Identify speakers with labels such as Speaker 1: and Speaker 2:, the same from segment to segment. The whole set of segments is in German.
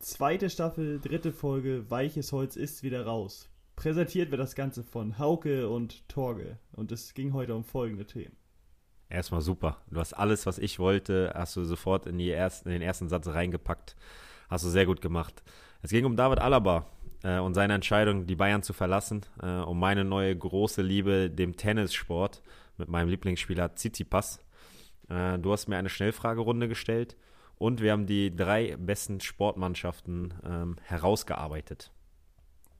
Speaker 1: zweite Staffel, dritte Folge Weiches Holz ist wieder raus. Präsentiert wird das Ganze von Hauke und Torge. Und es ging heute um folgende Themen.
Speaker 2: Erstmal super. Du hast alles, was ich wollte, hast du sofort in, ersten, in den ersten Satz reingepackt. Hast du sehr gut gemacht. Es ging um David Alaba äh, und seine Entscheidung, die Bayern zu verlassen, äh, um meine neue große Liebe, dem Tennissport, mit meinem Lieblingsspieler Tsitsipas. Äh, du hast mir eine Schnellfragerunde gestellt und wir haben die drei besten Sportmannschaften ähm, herausgearbeitet.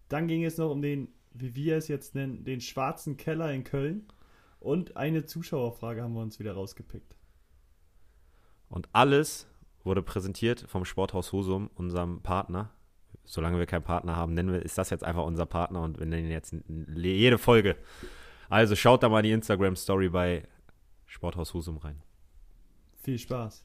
Speaker 1: Dann ging es noch um den, wie wir es jetzt nennen, den schwarzen Keller in Köln. Und eine Zuschauerfrage haben wir uns wieder rausgepickt.
Speaker 2: Und alles wurde präsentiert vom Sporthaus Husum, unserem Partner. Solange wir keinen Partner haben, nennen wir, ist das jetzt einfach unser Partner und wir nennen ihn jetzt jede Folge. Also schaut da mal die Instagram-Story bei Sporthaus Husum rein.
Speaker 1: Viel Spaß.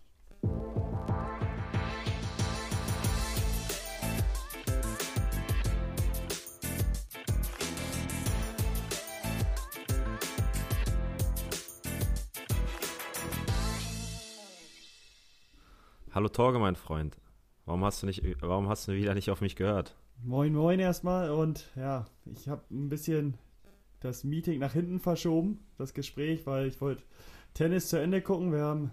Speaker 2: Hallo Torge, mein Freund. Warum hast du nicht, warum hast du wieder nicht auf mich gehört?
Speaker 1: Moin, moin erstmal und ja, ich habe ein bisschen das Meeting nach hinten verschoben, das Gespräch, weil ich wollte Tennis zu Ende gucken. Wir haben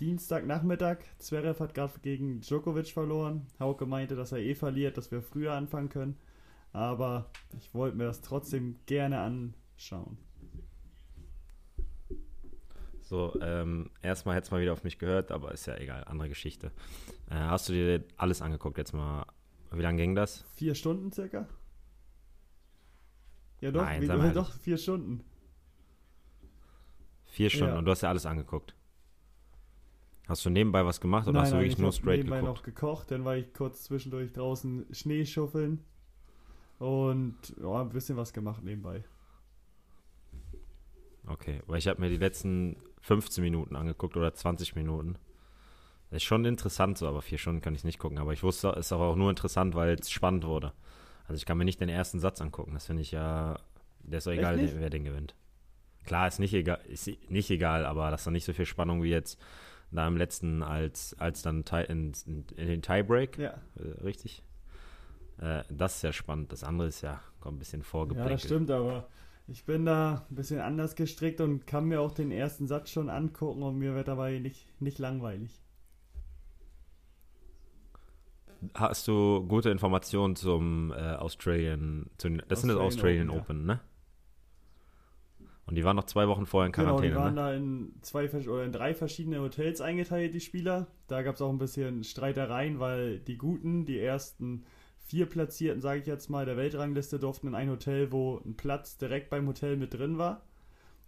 Speaker 1: Dienstagnachmittag. Zverev hat gerade gegen Djokovic verloren. Hauke meinte, dass er eh verliert, dass wir früher anfangen können. Aber ich wollte mir das trotzdem gerne anschauen.
Speaker 2: So, ähm, erstmal hättest du mal wieder auf mich gehört, aber ist ja egal, andere Geschichte. Äh, hast du dir alles angeguckt jetzt mal? Wie lange ging das?
Speaker 1: Vier Stunden circa? Ja doch,
Speaker 2: Nein,
Speaker 1: wie, doch, vier Stunden.
Speaker 2: Vier Stunden
Speaker 1: Ja.
Speaker 2: und du hast ja alles angeguckt. Hast du nebenbei was gemacht oder hast du wirklich
Speaker 1: ich
Speaker 2: nur straight
Speaker 1: nebenbei
Speaker 2: geguckt?
Speaker 1: noch gekocht, dann war ich kurz zwischendurch draußen Schnee schuffeln und ja, ein bisschen was gemacht nebenbei.
Speaker 2: Okay, weil ich habe mir die letzten 15 Minuten angeguckt oder 20 Minuten. Das ist schon interessant so, aber vier Stunden kann ich nicht gucken. Aber ich wusste, es ist aber auch nur interessant, weil es spannend wurde. Also ich kann mir nicht den ersten Satz angucken. Das finde ich ja, der ist doch egal,
Speaker 1: nicht?
Speaker 2: wer den gewinnt. Klar, ist nicht egal, ist nicht egal, aber das ist doch nicht so viel Spannung wie jetzt da im letzten, als, als dann in, in, in den Tiebreak.
Speaker 1: Ja,
Speaker 2: Äh, richtig? Äh, das ist ja spannend. Das andere ist ja, kommt ein bisschen
Speaker 1: ja,
Speaker 2: vorgeprägt.
Speaker 1: das stimmt, aber ich bin da ein bisschen anders gestrickt und kann mir auch den ersten Satz schon angucken und mir wird dabei nicht, nicht langweilig.
Speaker 2: Hast du gute Informationen zum äh, Australian, zu, das sind das
Speaker 1: Australian
Speaker 2: Australian
Speaker 1: Open,
Speaker 2: Open, ne? Und die waren noch zwei Wochen vorher in
Speaker 1: Genau,
Speaker 2: Quarantäne,
Speaker 1: die waren
Speaker 2: ne?
Speaker 1: da in zwei oder in drei verschiedene Hotels eingeteilt, die Spieler. Da gab es auch ein bisschen Streitereien, weil die Guten, die ersten vier Platzierten, sage ich jetzt mal, der Weltrangliste durften in ein Hotel, wo ein Platz direkt beim Hotel mit drin war.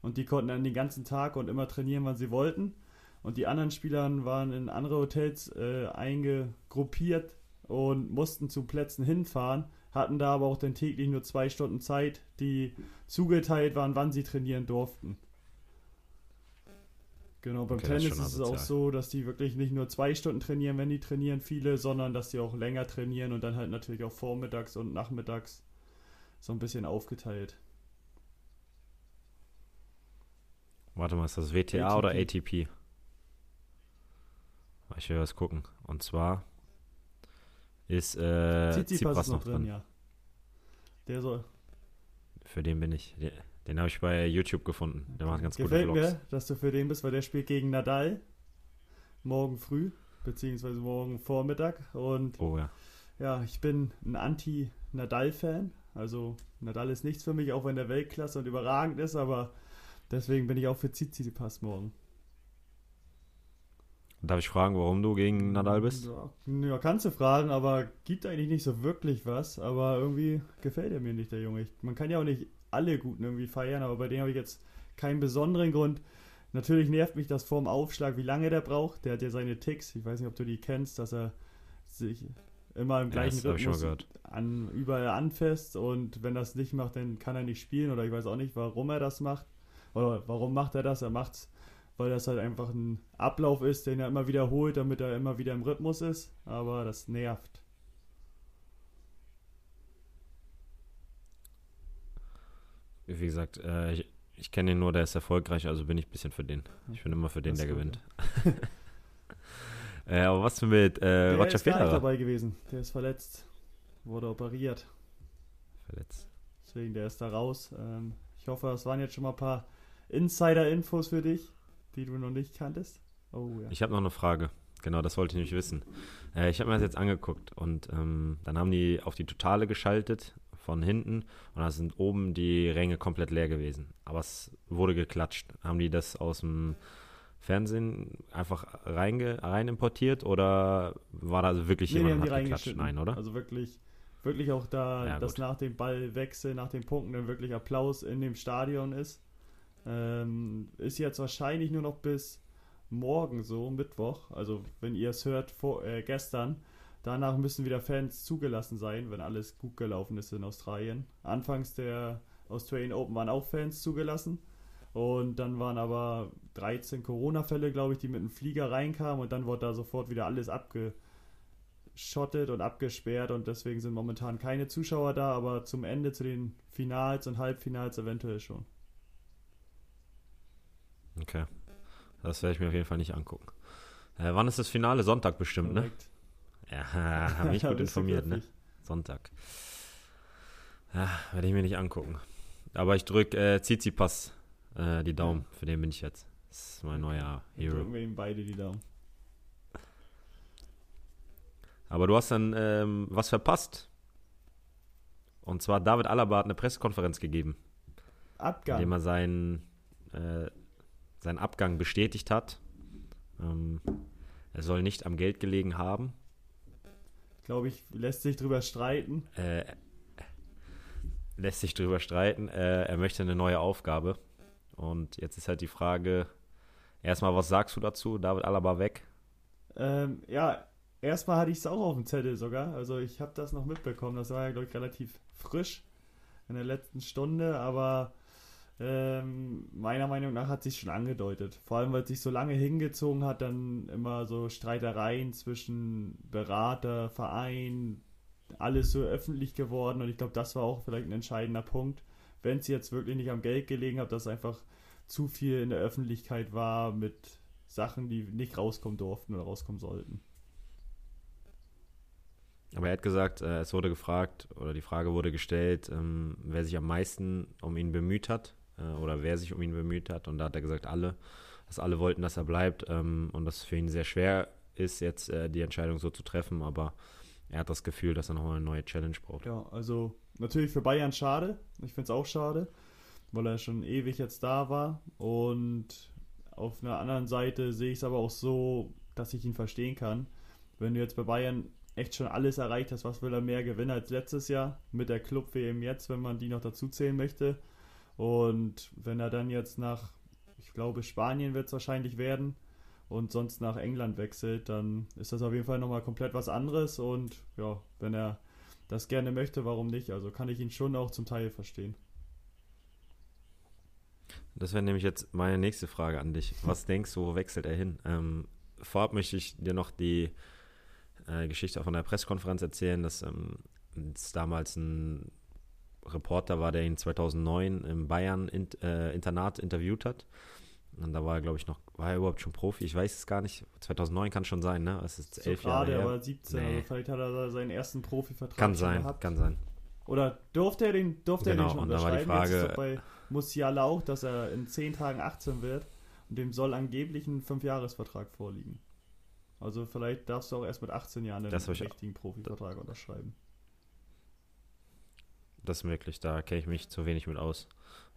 Speaker 1: Und die konnten dann den ganzen Tag und immer trainieren, wann sie wollten. Und die anderen Spieler waren in andere Hotels äh, eingegruppiert und mussten zu Plätzen hinfahren, hatten da aber auch dann täglich nur zwei Stunden Zeit, die zugeteilt waren, wann sie trainieren durften. Genau, beim
Speaker 2: Okay,
Speaker 1: Tennis ist es auch so, dass die wirklich nicht nur zwei Stunden trainieren, wenn die trainieren, viele, sondern dass die auch länger trainieren und dann halt natürlich auch vormittags und nachmittags so ein bisschen aufgeteilt.
Speaker 2: Warte mal, ist das WTA
Speaker 1: ATP.
Speaker 2: oder ATP? Ich will was gucken. Und zwar ist äh,
Speaker 1: Tsitsipas noch drin, ja. Der soll.
Speaker 2: Für den bin ich. Den, den habe ich bei YouTube gefunden. Der macht ganz gute
Speaker 1: Gefällt
Speaker 2: Vlogs.
Speaker 1: mir, dass du für den bist, weil der spielt gegen Nadal morgen früh, beziehungsweise morgen Vormittag. Und
Speaker 2: Oh ja.
Speaker 1: ja, ich bin ein Anti-Nadal-Fan. Also Nadal ist nichts für mich, auch wenn der Weltklasse und überragend ist, aber deswegen bin ich auch für Tsitsipas morgen.
Speaker 2: Darf ich fragen, warum du gegen Nadal bist?
Speaker 1: Ja, ja, kannst du fragen, aber gibt eigentlich nicht so wirklich was. Aber irgendwie gefällt er mir nicht, der Junge. Ich, man kann ja auch nicht alle Guten irgendwie feiern, aber bei dem habe ich jetzt keinen besonderen Grund. Natürlich nervt mich das vorm Aufschlag, wie lange der braucht. Der hat ja seine Ticks. Ich weiß nicht, ob du die kennst, dass er sich immer im
Speaker 2: Ja,
Speaker 1: gleichen
Speaker 2: mal
Speaker 1: Rhythmus an, überall anfasst und wenn das nicht macht, dann kann er nicht spielen oder ich weiß auch nicht, warum er das macht. Oder warum macht er das? Er macht's, weil das halt einfach ein Ablauf ist, den er immer wiederholt, damit er immer wieder im Rhythmus ist. Aber das nervt.
Speaker 2: Wie gesagt, äh, ich, ich kenne ihn nur, der ist erfolgreich, also bin ich ein bisschen für den. Ich bin immer für den,
Speaker 1: Das
Speaker 2: der
Speaker 1: ist
Speaker 2: gewinnt. Äh, aber was mit äh,
Speaker 1: Der
Speaker 2: Roger
Speaker 1: ist gar nicht
Speaker 2: Federer?
Speaker 1: dabei gewesen. Der ist verletzt. Wurde operiert.
Speaker 2: Verletzt.
Speaker 1: Deswegen, der ist da raus. Ähm, ich hoffe, das waren jetzt schon mal ein paar Insider-Infos für dich, die du noch nicht kanntest. Oh ja.
Speaker 2: Ich habe noch eine Frage. Genau, das wollte ich nämlich wissen. Äh, ich habe mir das jetzt angeguckt und ähm, dann haben die auf die Totale geschaltet von hinten und da sind oben die Ränge komplett leer gewesen. Aber es wurde geklatscht. Haben die das aus dem Fernsehen einfach reinge rein importiert oder war da also wirklich
Speaker 1: Nee,
Speaker 2: jemand und hat geklatscht? Nein, oder?
Speaker 1: Also wirklich, wirklich auch da,
Speaker 2: Ja,
Speaker 1: dass
Speaker 2: gut.
Speaker 1: nach dem Ballwechsel, nach den Punkten dann wirklich Applaus in dem Stadion ist. Ähm, ist jetzt wahrscheinlich nur noch bis morgen so, Mittwoch. Also wenn ihr es hört, vor, äh, gestern. Danach müssen wieder Fans zugelassen sein, wenn alles gut gelaufen ist in Australien. Anfangs der Australian Open waren auch Fans zugelassen. Und dann waren aber 13 Corona-Fälle, glaube ich, die mit dem Flieger reinkamen und dann wurde da sofort wieder alles abgeschottet und abgesperrt und deswegen sind momentan keine Zuschauer da, aber zum Ende, zu den Finals und Halbfinals eventuell schon.
Speaker 2: Okay. Das werde ich mir auf jeden Fall nicht angucken. Äh, wann ist das Finale? Sonntag bestimmt, ne? Ja, habe mich gut informiert, ne? Sonntag. Ja, werde ich mir nicht angucken. Aber ich drücke äh, Tsitsipas äh, die Daumen. Für den bin ich jetzt. Das ist mein neuer Hero.
Speaker 1: Drücken wir ihm beide die Daumen.
Speaker 2: Aber du hast dann ähm, was verpasst. Und zwar David Alaba hat eine Pressekonferenz gegeben,
Speaker 1: Abgang.
Speaker 2: indem er seinen, äh, seinen Abgang bestätigt hat. Ähm, er soll nicht am Geld gelegen haben.
Speaker 1: Glaube ich, lässt sich drüber streiten.
Speaker 2: Äh, lässt sich drüber streiten. Äh, er möchte eine neue Aufgabe. Und jetzt ist halt die Frage: erstmal, was sagst du dazu? David Alaba weg?
Speaker 1: Ähm, ja, erstmal hatte ich es auch auf dem Zettel sogar. Also ich habe das noch mitbekommen. Das war ja, glaube ich, relativ frisch in der letzten Stunde, aber ähm, meiner Meinung nach hat sich schon angedeutet. Vor allem, weil es sich so lange hingezogen hat, dann immer so Streitereien zwischen Berater, Verein, alles so öffentlich geworden. Und ich glaube, das war auch vielleicht ein entscheidender Punkt. Wenn es jetzt wirklich nicht am Geld gelegen hat, dass einfach zu viel in der Öffentlichkeit war mit Sachen, die nicht rauskommen durften oder rauskommen sollten.
Speaker 2: Aber er hat gesagt, äh, es wurde gefragt oder die Frage wurde gestellt, ähm, wer sich am meisten um ihn bemüht hat oder wer sich um ihn bemüht hat. Und da hat er gesagt, alle, dass alle wollten, dass er bleibt ähm, und dass es für ihn sehr schwer ist, jetzt äh, die Entscheidung so zu treffen. Aber er hat das Gefühl, dass er nochmal eine neue Challenge braucht.
Speaker 1: Ja, also natürlich für Bayern schade. Ich finde es auch schade, weil er schon ewig jetzt da war. Und auf einer anderen Seite sehe ich es aber auch so, dass ich ihn verstehen kann. Wenn du jetzt bei Bayern echt schon alles erreicht hast, was will er mehr gewinnen als letztes Jahr mit der Club-WM jetzt, wenn man die noch dazu zählen möchte. Und wenn er dann jetzt nach, ich glaube, Spanien wird es wahrscheinlich werden und sonst nach England wechselt, dann ist das auf jeden Fall nochmal komplett was anderes. Und ja, wenn er das gerne möchte, warum nicht? Also kann ich ihn schon auch zum Teil verstehen.
Speaker 2: Das wäre nämlich jetzt meine nächste Frage an dich. Was denkst du, wo wechselt er hin? Ähm, vorab möchte ich dir noch die äh, Geschichte von der Pressekonferenz erzählen, dass ähm, es damals ein Reporter war, der ihn 2009 im Bayern -Int äh, Internat interviewt hat. Und da war er, glaube ich, noch, war er überhaupt schon Profi? Ich weiß es gar nicht. 2009 kann schon sein, ne? Es ist
Speaker 1: So
Speaker 2: elf Jahre
Speaker 1: gerade,
Speaker 2: her.
Speaker 1: aber 17,
Speaker 2: Nee.
Speaker 1: also vielleicht hat er da seinen ersten Profivertrag
Speaker 2: Kann sein,
Speaker 1: gehabt.
Speaker 2: kann sein.
Speaker 1: Oder durfte er den, durfte
Speaker 2: Genau,
Speaker 1: er den schon
Speaker 2: und da war die
Speaker 1: unterschreiben? Jetzt ist
Speaker 2: Frage-
Speaker 1: bei Musiala auch, dass er in 10 Tagen 18 wird und dem soll angeblich ein 5-Jahres-Vertrag vorliegen. Also vielleicht darfst du auch erst mit 18 Jahren den richtigen Profivertrag unterschreiben.
Speaker 2: Das ist möglich, da kenne ich mich zu wenig mit aus.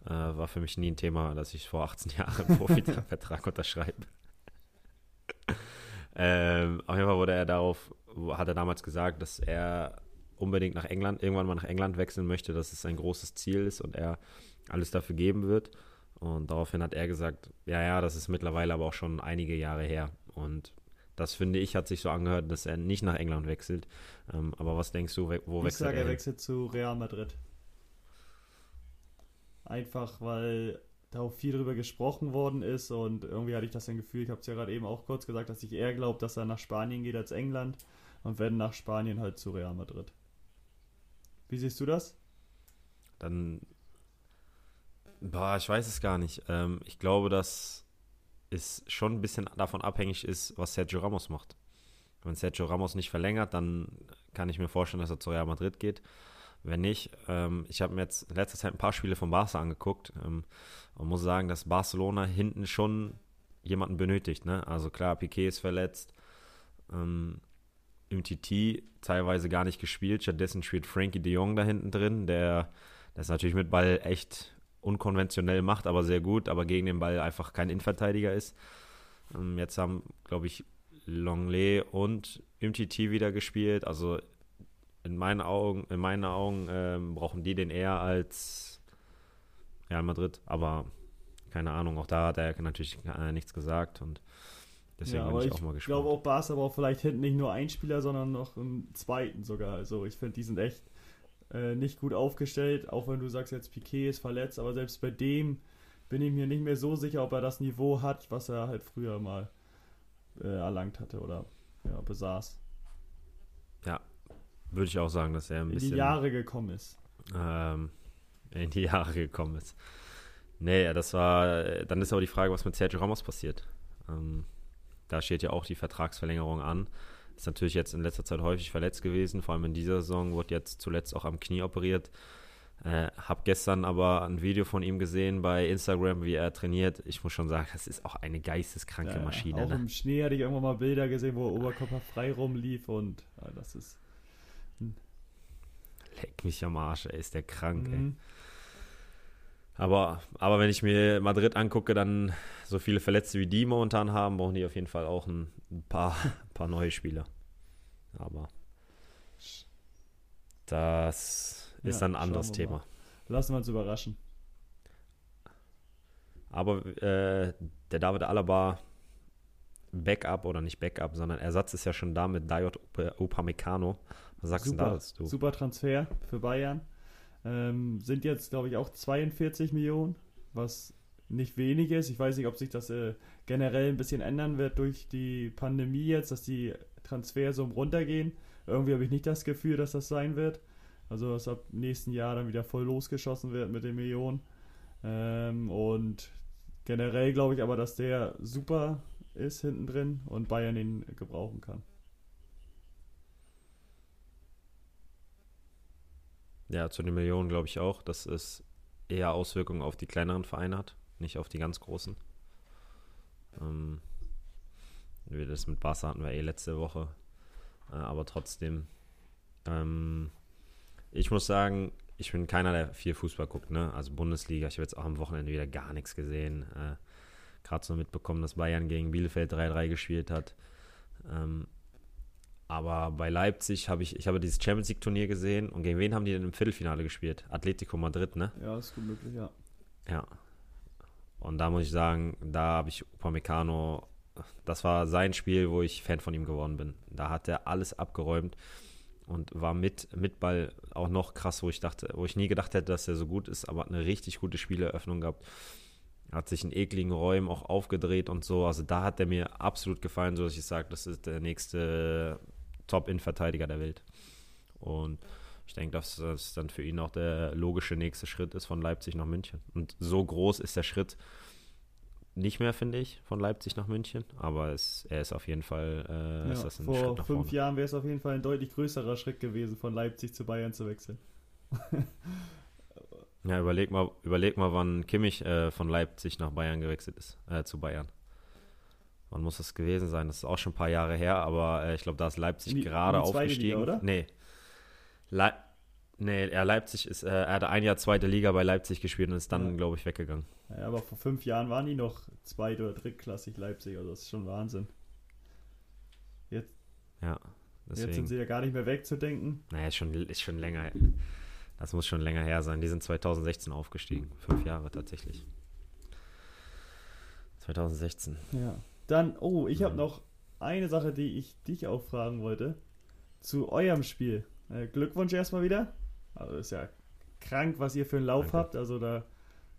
Speaker 2: Äh, war für mich nie ein Thema, dass ich vor 18 Jahren einen Profivertrag unterschreibe. ähm, auf jeden Fall wurde er darauf, hat er damals gesagt, dass er unbedingt nach England, irgendwann mal nach England wechseln möchte, dass es sein großes Ziel ist und er alles dafür geben wird. Und daraufhin hat er gesagt, ja, ja, das ist mittlerweile aber auch schon einige Jahre her. Und das finde ich, hat sich so angehört, dass er nicht nach England wechselt. Ähm, aber was denkst du, wo
Speaker 1: ich
Speaker 2: wechselt
Speaker 1: sage,
Speaker 2: er
Speaker 1: er wechselt zu Real Madrid. Einfach, weil da auch viel drüber gesprochen worden ist und irgendwie hatte ich das ein Gefühl, ich habe es ja gerade eben auch kurz gesagt, dass ich eher glaube, dass er nach Spanien geht als England und wenn nach Spanien halt zu Real Madrid. Wie siehst du das?
Speaker 2: Dann, boah, ich weiß es gar nicht. Ähm, ich glaube, dass es schon ein bisschen davon abhängig ist, was Sergio Ramos macht. Wenn Sergio Ramos nicht verlängert, dann kann ich mir vorstellen, dass er zu Real Madrid geht. Wenn nicht, ähm, ich habe mir jetzt in letzter Zeit ein paar Spiele von Barca angeguckt ähm, und muss sagen, dass Barcelona hinten schon jemanden benötigt. Ne? Also klar, Piquet ist verletzt, ähm, im TT teilweise gar nicht gespielt. Stattdessen spielt Frankie de Jong da hinten drin, der das natürlich mit Ball echt unkonventionell macht, aber sehr gut, aber gegen den Ball einfach kein Innenverteidiger ist. Ähm, jetzt haben, glaube ich, Longley und MTT wieder gespielt. Also in meinen Augen, in meinen Augen ähm, brauchen die den eher als Real Madrid, aber keine Ahnung, auch da hat er natürlich äh, nichts gesagt und deswegen
Speaker 1: ja,
Speaker 2: bin ich,
Speaker 1: ich
Speaker 2: auch mal gespannt.
Speaker 1: Ich glaube auch Barca braucht vielleicht hinten nicht nur einen Spieler, sondern noch einen zweiten sogar. Also ich finde, die sind echt äh, nicht gut aufgestellt, auch wenn du sagst jetzt Piquet ist verletzt, aber selbst bei dem bin ich mir nicht mehr so sicher, ob er das Niveau hat, was er halt früher mal äh, erlangt hatte oder ja, besaß.
Speaker 2: Ja, würde ich auch sagen, dass er ein
Speaker 1: in
Speaker 2: bisschen.
Speaker 1: die Jahre gekommen ist.
Speaker 2: Ähm, in die Jahre gekommen ist. Nee, das war. Dann ist aber die Frage, was mit Sergio Ramos passiert. Ähm, da steht ja auch die Vertragsverlängerung an. Ist natürlich jetzt in letzter Zeit häufig verletzt gewesen, vor allem in dieser Saison, wurde jetzt zuletzt auch am Knie operiert. Äh, hab gestern aber ein Video von ihm gesehen bei Instagram, wie er trainiert. Ich muss schon sagen, das ist auch eine geisteskranke
Speaker 1: Ja,
Speaker 2: Maschine.
Speaker 1: Auch
Speaker 2: Ne?
Speaker 1: im Schnee hatte ich irgendwann mal Bilder gesehen, wo er oberkörperfrei rumlief und ja, das ist.
Speaker 2: Leck mich am Arsch, ey, ist der krank, ey. Aber, aber wenn ich mir Madrid angucke, dann so viele Verletzte wie die momentan haben, brauchen die auf jeden Fall auch ein, ein paar, ein paar neue Spieler. Aber das ist
Speaker 1: Ja,
Speaker 2: dann ein anderes Thema.
Speaker 1: Lassen wir uns überraschen.
Speaker 2: Aber äh, der David Alaba Backup oder nicht Backup, sondern Ersatz ist ja schon da mit Up- Upamecano. Was sagst du
Speaker 1: super,
Speaker 2: da dazu?
Speaker 1: super Transfer für Bayern. Ähm, sind jetzt, glaube ich, auch 42 Millionen, was nicht wenig ist. Ich weiß nicht, ob sich das äh, generell ein bisschen ändern wird durch die Pandemie jetzt, dass die Transfersummen runtergehen. Irgendwie habe ich nicht das Gefühl, dass das sein wird. Also, dass ab nächsten Jahr dann wieder voll losgeschossen wird mit den Millionen. Ähm, und generell glaube ich aber, dass der super ist hinten drin und Bayern ihn gebrauchen kann.
Speaker 2: Ja, zu den Millionen glaube ich auch, dass es eher Auswirkungen auf die kleineren Vereine hat, nicht auf die ganz großen. Ähm, das mit Barca hatten wir eh letzte Woche. Äh, aber trotzdem, ähm, ich muss sagen, ich bin keiner, der viel Fußball guckt, ne? Also Bundesliga, ich habe jetzt auch am Wochenende wieder gar nichts gesehen. Äh, Gerade so mitbekommen, dass Bayern gegen Bielefeld 3-3 gespielt hat. Ähm, aber bei Leipzig habe ich, ich habe dieses Champions League Turnier gesehen und gegen wen haben die denn im Viertelfinale gespielt? Atletico Madrid, ne?
Speaker 1: Ja, ist gut möglich, ja.
Speaker 2: Ja. Und da muss ich sagen, da habe ich Upamecano, das war sein Spiel, wo ich Fan von ihm geworden bin. Da hat er alles abgeräumt und war mit, mit Ball auch noch krass, wo ich dachte, wo ich nie gedacht hätte, dass er so gut ist, aber hat eine richtig gute Spieleröffnung gehabt. Hat sich in ekligen Räumen auch aufgedreht und so. Also da hat er mir absolut gefallen, so dass ich sage, das ist der nächste Top-In-Verteidiger der Welt. Und ich denke, dass das dann für ihn auch der logische nächste Schritt ist von Leipzig nach München. Und so groß ist der Schritt nicht mehr, finde ich, von Leipzig nach München. Aber es, er ist auf jeden Fall äh,
Speaker 1: ja
Speaker 2: ist das ein
Speaker 1: vor
Speaker 2: Schritt nach
Speaker 1: fünf
Speaker 2: vorne.
Speaker 1: Jahren wäre es auf jeden Fall ein deutlich größerer Schritt gewesen, von Leipzig zu Bayern zu wechseln.
Speaker 2: Ja, überleg mal, überleg mal, wann Kimmich äh, von Leipzig nach Bayern gewechselt ist, äh, zu Bayern. Wann muss das gewesen sein? Das ist auch schon ein paar Jahre her, aber äh, ich glaube, da ist Leipzig
Speaker 1: die-
Speaker 2: gerade
Speaker 1: die
Speaker 2: aufgestiegen.
Speaker 1: Liga, oder?
Speaker 2: Nee. Le nee, ja, Leipzig ist, äh, er hatte ein Jahr zweite Liga bei Leipzig gespielt und ist dann,
Speaker 1: Ja.
Speaker 2: glaube ich, weggegangen.
Speaker 1: Ja, aber vor fünf Jahren waren die noch zweit- oder drittklassig Leipzig, also das ist schon Wahnsinn.
Speaker 2: Ja,
Speaker 1: Jetzt sind
Speaker 2: deswegen.
Speaker 1: sie ja gar nicht mehr wegzudenken.
Speaker 2: Naja, ist schon, ist schon länger. Das muss schon länger her sein. Die sind 2016 aufgestiegen. Fünf Jahre tatsächlich. 2016.
Speaker 1: Ja. Dann, oh, ich habe
Speaker 2: Mhm.
Speaker 1: noch eine Sache, die ich dich auch fragen wollte. Zu eurem Spiel. Äh, Glückwunsch erstmal wieder. Also ist ja krank, was ihr für einen Lauf
Speaker 2: Danke.
Speaker 1: habt. Also da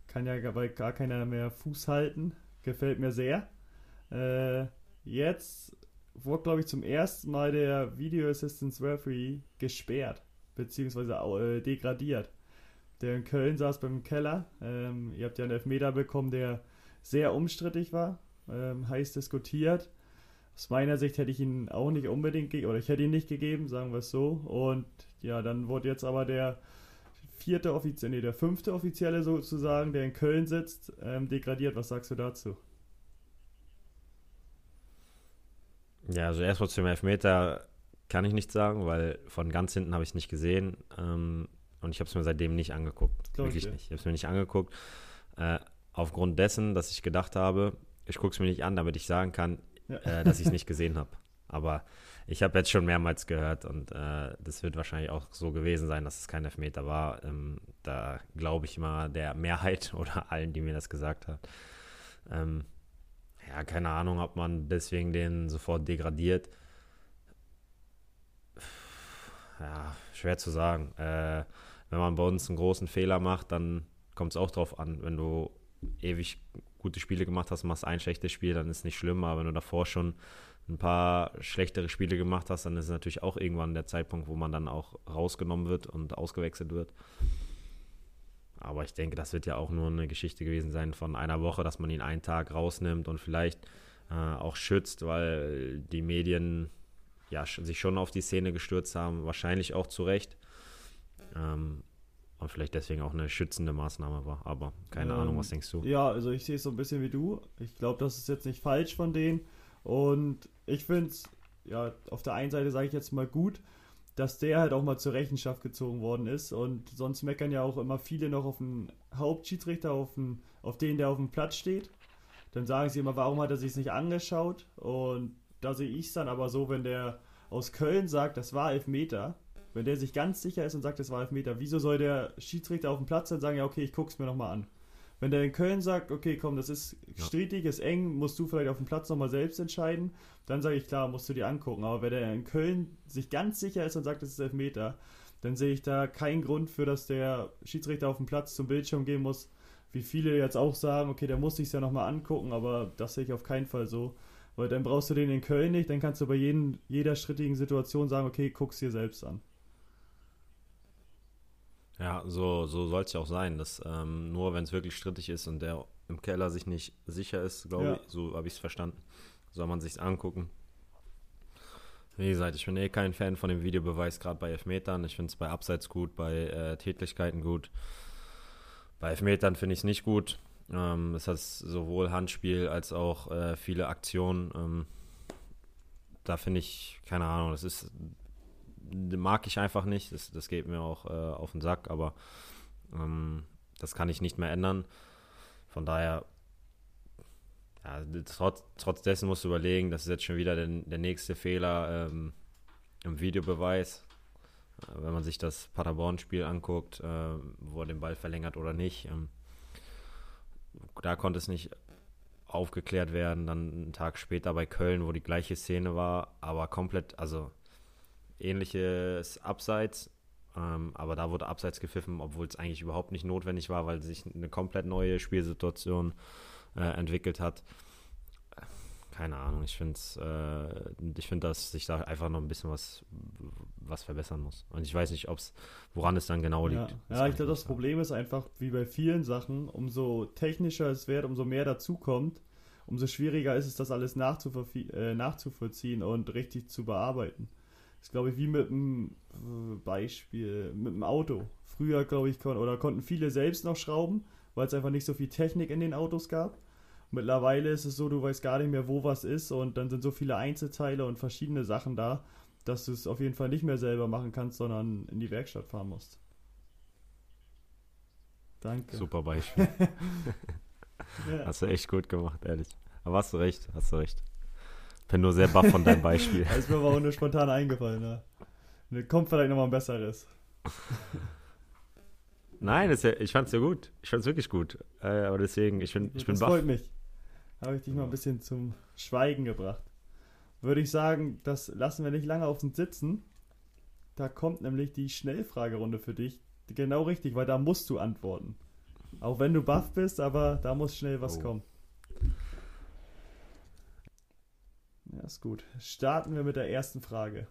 Speaker 1: kann ja gar, bei gar keiner mehr Fuß halten. Gefällt mir sehr. Äh, jetzt wurde, glaube ich, zum ersten Mal der Video Assistance Referee gesperrt. Beziehungsweise äh, degradiert. Der in Köln saß beim Keller. Ähm, ihr habt ja einen Elfmeter bekommen, der sehr umstrittig war, ähm, heiß diskutiert. Aus meiner Sicht hätte ich ihn auch nicht unbedingt gegeben, oder ich hätte ihn nicht gegeben, sagen wir es so. Und ja, dann wurde jetzt aber der vierte Offizielle, nee, der fünfte Offizielle sozusagen, der in Köln sitzt, ähm, degradiert. Was sagst du dazu?
Speaker 2: Ja, also erstmal zum Elfmeter kann ich nichts sagen, weil von ganz hinten habe ich es nicht gesehen. Ähm, und ich habe es mir seitdem nicht angeguckt. Wirklich ich nicht. Ich habe es mir nicht angeguckt. Äh, aufgrund dessen, dass ich gedacht habe, ich gucke es mir nicht an, damit ich sagen kann, ja. äh, dass ich es nicht gesehen habe. Aber ich habe jetzt schon mehrmals gehört und äh, das wird wahrscheinlich auch so gewesen sein, dass es kein Elfmeter war. Ähm, da glaube ich mal der Mehrheit oder allen, die mir das gesagt haben. Ähm, ja, keine Ahnung, ob man deswegen den sofort degradiert. Ja, schwer zu sagen. Äh, wenn man bei uns einen großen Fehler macht, dann kommt es auch drauf an. Wenn du ewig gute Spiele gemacht hast, machst ein schlechtes Spiel, dann ist nicht schlimm. Aber wenn du davor schon ein paar schlechtere Spiele gemacht hast, dann ist es natürlich auch irgendwann der Zeitpunkt, wo man dann auch rausgenommen wird und ausgewechselt wird. Aber ich denke, das wird ja auch nur eine Geschichte gewesen sein von einer Woche, dass man ihn einen Tag rausnimmt und vielleicht äh, auch schützt, weil die Medien ja sich schon auf die Szene gestürzt haben, wahrscheinlich auch zu Recht. Ähm, und vielleicht deswegen auch eine schützende Maßnahme war. Aber keine ähm, Ahnung, was denkst du?
Speaker 1: Ja, also ich sehe es so ein bisschen wie du. Ich glaube, das ist jetzt nicht falsch von denen. Und ich finde es, ja, auf der einen Seite sage ich jetzt mal gut, dass der halt auch mal zur Rechenschaft gezogen worden ist. Und sonst meckern ja auch immer viele noch auf den Hauptschiedsrichter, auf, den, auf den, der auf dem Platz steht. Dann sagen sie immer, warum hat er sich nicht angeschaut? Und da sehe ich es dann aber so, wenn der aus Köln sagt, das war Elfmeter, wenn der sich ganz sicher ist und sagt, das war Elfmeter, wieso soll der Schiedsrichter auf dem Platz dann sagen, ja, okay, ich guck's mir nochmal an? Wenn der in Köln sagt, okay, komm, das ist strittig, ist eng, musst du vielleicht auf dem Platz nochmal selbst entscheiden, dann sage ich, klar, musst du dir angucken. Aber wenn der in Köln sich ganz sicher ist und sagt, das ist Elfmeter, dann sehe ich da keinen Grund für, dass der Schiedsrichter auf dem Platz zum Bildschirm gehen muss. Wie viele jetzt auch sagen, okay, der muss sich ja nochmal angucken, aber das sehe ich auf keinen Fall so. Weil dann brauchst du den in Köln nicht, dann kannst du bei jeden, jeder strittigen Situation sagen, okay, guck's dir selbst an.
Speaker 2: Ja, so, so soll es ja auch sein, dass ähm, nur wenn es wirklich strittig ist und der im Keller sich nicht sicher ist, glaube ja. ich, so habe ich es verstanden, soll man sich angucken. Wie gesagt, ich bin eh kein Fan von dem Videobeweis, gerade bei Elfmetern. Ich finde es bei Abseits gut, bei äh, Tätlichkeiten gut. Bei Elfmetern finde ich es nicht gut. Ähm, es hat sowohl Handspiel als auch äh, viele Aktionen. Ähm, da finde ich, keine Ahnung, das ist mag ich einfach nicht. Das, das geht mir auch äh, auf den Sack, aber ähm, das kann ich nicht mehr ändern. Von daher, ja, trotz, trotz dessen musst du überlegen, das ist jetzt schon wieder der, der nächste Fehler ähm, im Videobeweis. Äh, wenn man sich das Paderborn-Spiel anguckt, äh, wo er den Ball verlängert oder nicht, ähm, da konnte es nicht aufgeklärt werden. Dann einen Tag später bei Köln, wo die gleiche Szene war, aber komplett, also ähnliches Abseits. Ähm, aber da wurde Abseits gepfiffen, obwohl es eigentlich überhaupt nicht notwendig war, weil sich eine komplett neue Spielsituation äh, entwickelt hat. Keine Ahnung, ich finde äh, ich finde, dass sich da einfach noch ein bisschen was, was verbessern muss. Und ich weiß nicht, ob's, woran es dann genau liegt.
Speaker 1: Ja, ja ich glaube, das Problem ist einfach, wie bei vielen Sachen, umso technischer es wird, umso mehr dazukommt, umso schwieriger ist es, das alles äh, nachzuvollziehen und richtig zu bearbeiten. Ist, glaube ich, wie mit einem äh, Beispiel, mit einem Auto. Früher, glaube ich, kon oder konnten viele selbst noch schrauben, weil es einfach nicht so viel Technik in den Autos gab. Mittlerweile ist es so, du weißt gar nicht mehr, wo was ist und dann sind so viele Einzelteile und verschiedene Sachen da, dass du es auf jeden Fall nicht mehr selber machen kannst, sondern in die Werkstatt fahren musst. Danke.
Speaker 2: Super Beispiel. ja. Hast du echt gut gemacht, ehrlich. Aber hast du recht, hast du recht. Bin nur sehr baff von deinem Beispiel.
Speaker 1: das ist mir aber auch nur spontan eingefallen. Ne? kommt vielleicht nochmal ein besseres.
Speaker 2: Nein, ja, ich fand's ja gut. Ich fand's wirklich gut. Äh, aber deswegen, ich bin, ich bin
Speaker 1: das
Speaker 2: baff.
Speaker 1: freut mich. Habe ich dich mal ein bisschen zum Schweigen gebracht. Würde ich sagen, das lassen wir nicht lange auf uns sitzen. Da kommt nämlich die Schnellfragerunde für dich. Genau richtig, weil da musst du antworten. Auch wenn du baff bist, aber da muss schnell was oh. kommen. Ja, ist gut. Starten wir mit der ersten Frage.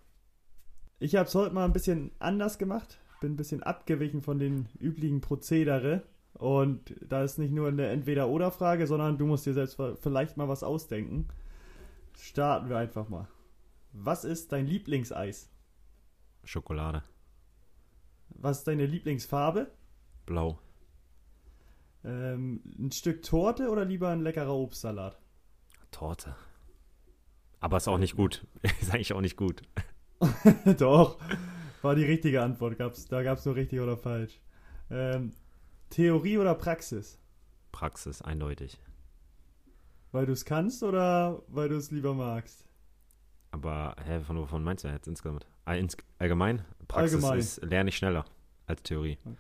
Speaker 1: Ich habe es heute mal ein bisschen anders gemacht. Bin ein bisschen abgewichen von den üblichen Prozedere. Und da ist nicht nur eine Entweder-Oder-Frage, sondern du musst dir selbst vielleicht mal was ausdenken. Starten wir einfach mal. Was ist dein Lieblingseis?
Speaker 2: Schokolade.
Speaker 1: Was ist deine Lieblingsfarbe?
Speaker 2: Blau.
Speaker 1: Ähm, ein Stück Torte oder lieber ein leckerer Obstsalat?
Speaker 2: Torte. Aber ist auch nicht gut. ist eigentlich auch nicht gut.
Speaker 1: Doch, war die richtige Antwort. Gab's, da gab es nur richtig oder falsch. Ähm, Theorie oder Praxis?
Speaker 2: Praxis, eindeutig.
Speaker 1: Weil du es kannst oder weil du es lieber magst?
Speaker 2: Aber, hä, von wovon meinst du jetzt insgesamt? Ah, allgemein? Praxis
Speaker 1: Allgemein.
Speaker 2: ist, lerne ich schneller als Theorie.
Speaker 1: Okay,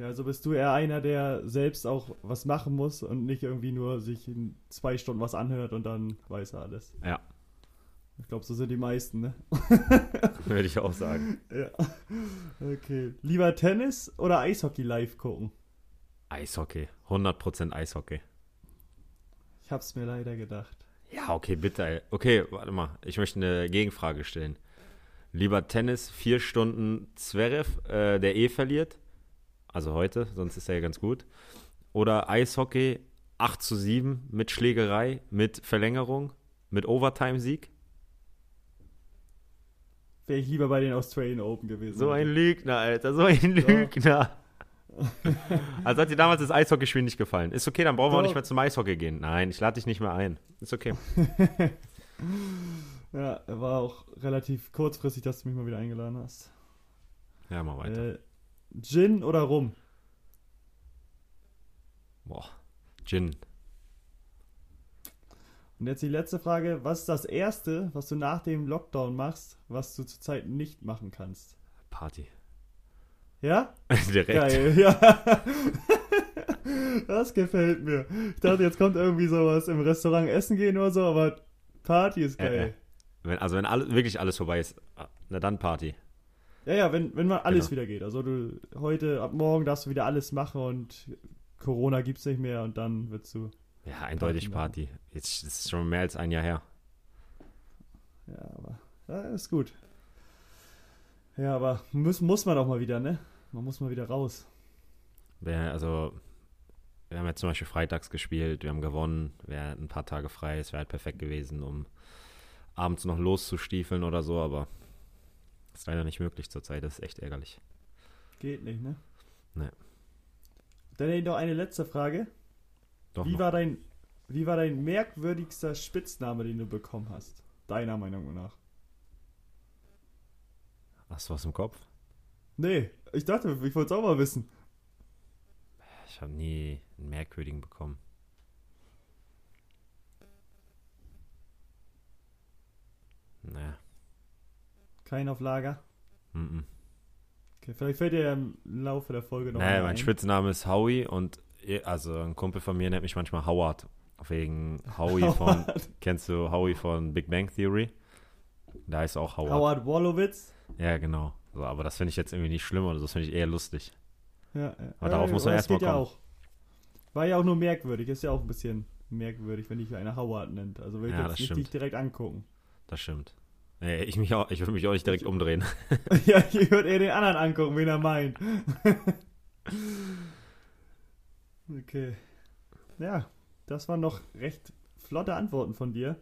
Speaker 1: also bist du eher einer, der selbst auch was machen muss und nicht irgendwie nur sich in zwei Stunden was anhört und dann weiß er alles.
Speaker 2: Ja.
Speaker 1: Ich glaube, so sind die meisten, ne?
Speaker 2: Würde ich auch sagen.
Speaker 1: Ja. Okay. Lieber Tennis oder Eishockey live gucken?
Speaker 2: Eishockey. 100% Eishockey.
Speaker 1: Ich hab's mir leider gedacht.
Speaker 2: Ja, okay, bitte. Ey. Okay, warte mal. Ich möchte eine Gegenfrage stellen. Lieber Tennis, vier Stunden Zverev, äh, der eh verliert. Also heute, sonst ist er ja ganz gut. Oder Eishockey 8 zu 7 mit Schlägerei, mit Verlängerung, mit Overtime-Sieg.
Speaker 1: Wäre ich lieber bei den Australian Open gewesen.
Speaker 2: So ein Lügner, Alter, so ein Lügner. also hat dir damals das Eishockeyspiel nicht gefallen. Ist okay, dann brauchen wir auch nicht mehr zum Eishockey gehen. Nein, ich lade dich nicht mehr ein. Ist okay.
Speaker 1: Ja, war auch relativ kurzfristig, dass du mich mal wieder eingeladen hast.
Speaker 2: Ja, mal weiter.
Speaker 1: Äh, Gin oder Rum?
Speaker 2: Boah. Gin.
Speaker 1: Und jetzt die letzte Frage. Was ist das Erste, was du nach dem Lockdown machst, was du zurzeit nicht machen kannst?
Speaker 2: Party.
Speaker 1: Ja?
Speaker 2: Direkt.
Speaker 1: Geil, ja. Das gefällt mir. Ich dachte, jetzt kommt irgendwie sowas im Restaurant essen gehen oder so, aber Party ist
Speaker 2: Äh, äh.
Speaker 1: geil.
Speaker 2: Wenn, also wenn alle, wirklich alles vorbei ist, na dann Party.
Speaker 1: Ja, ja, wenn, wenn mal alles
Speaker 2: Genau.
Speaker 1: wieder geht. Also du heute, ab morgen darfst du wieder alles machen und Corona gibt's nicht mehr und dann wirst du.
Speaker 2: Ja, eindeutig
Speaker 1: Party
Speaker 2: Party. Jetzt das ist schon mehr als ein Jahr her.
Speaker 1: Ja, aber ja, ist gut. Ja, aber muss, muss man auch mal wieder, ne? Man muss mal wieder raus.
Speaker 2: Wär, also, wir haben jetzt zum Beispiel freitags gespielt, wir haben gewonnen, wäre ein paar Tage frei, es wäre halt perfekt gewesen, um abends noch loszustiefeln oder so, aber ist leider nicht möglich zurzeit, das ist echt ärgerlich.
Speaker 1: Geht nicht, ne?
Speaker 2: Nee.
Speaker 1: Dann noch eine letzte Frage.
Speaker 2: Doch
Speaker 1: Wie
Speaker 2: noch.
Speaker 1: war, dein, wie war dein merkwürdigster Spitzname, den du bekommen hast? Deiner Meinung nach.
Speaker 2: Hast du was im Kopf?
Speaker 1: Nee, ich dachte, ich wollte es auch mal wissen.
Speaker 2: Ich habe nie einen merkwürdigen bekommen. Naja,
Speaker 1: Kein auf Lager.
Speaker 2: mhm.
Speaker 1: Okay, vielleicht fällt dir ja im Laufe der Folge noch einer
Speaker 2: mein
Speaker 1: ein.
Speaker 2: Spitzname ist Howie und also ein Kumpel von mir nennt mich manchmal Howard. Wegen Howie von, kennst du Howie von Big Bang Theory? Da heißt auch Howard.
Speaker 1: Howard Wolowitz.
Speaker 2: Ja, genau. So, aber das finde ich jetzt irgendwie nicht schlimm oder so, das finde ich eher lustig.
Speaker 1: Ja, ja.
Speaker 2: Aber darauf muss man
Speaker 1: das
Speaker 2: erst mal
Speaker 1: geht ja
Speaker 2: kommen.
Speaker 1: auch. War ja auch nur merkwürdig. Ist ja auch ein bisschen merkwürdig, wenn dich einer Howard nennt. Also will ich
Speaker 2: Ja,
Speaker 1: jetzt
Speaker 2: das
Speaker 1: nicht
Speaker 2: stimmt.
Speaker 1: dich direkt angucken.
Speaker 2: Das stimmt. Nee, ich mich auch, ich würde mich auch nicht direkt umdrehen.
Speaker 1: ja, ich würde eher den anderen angucken, wen er meint. okay. Ja, das waren noch recht flotte Antworten von dir.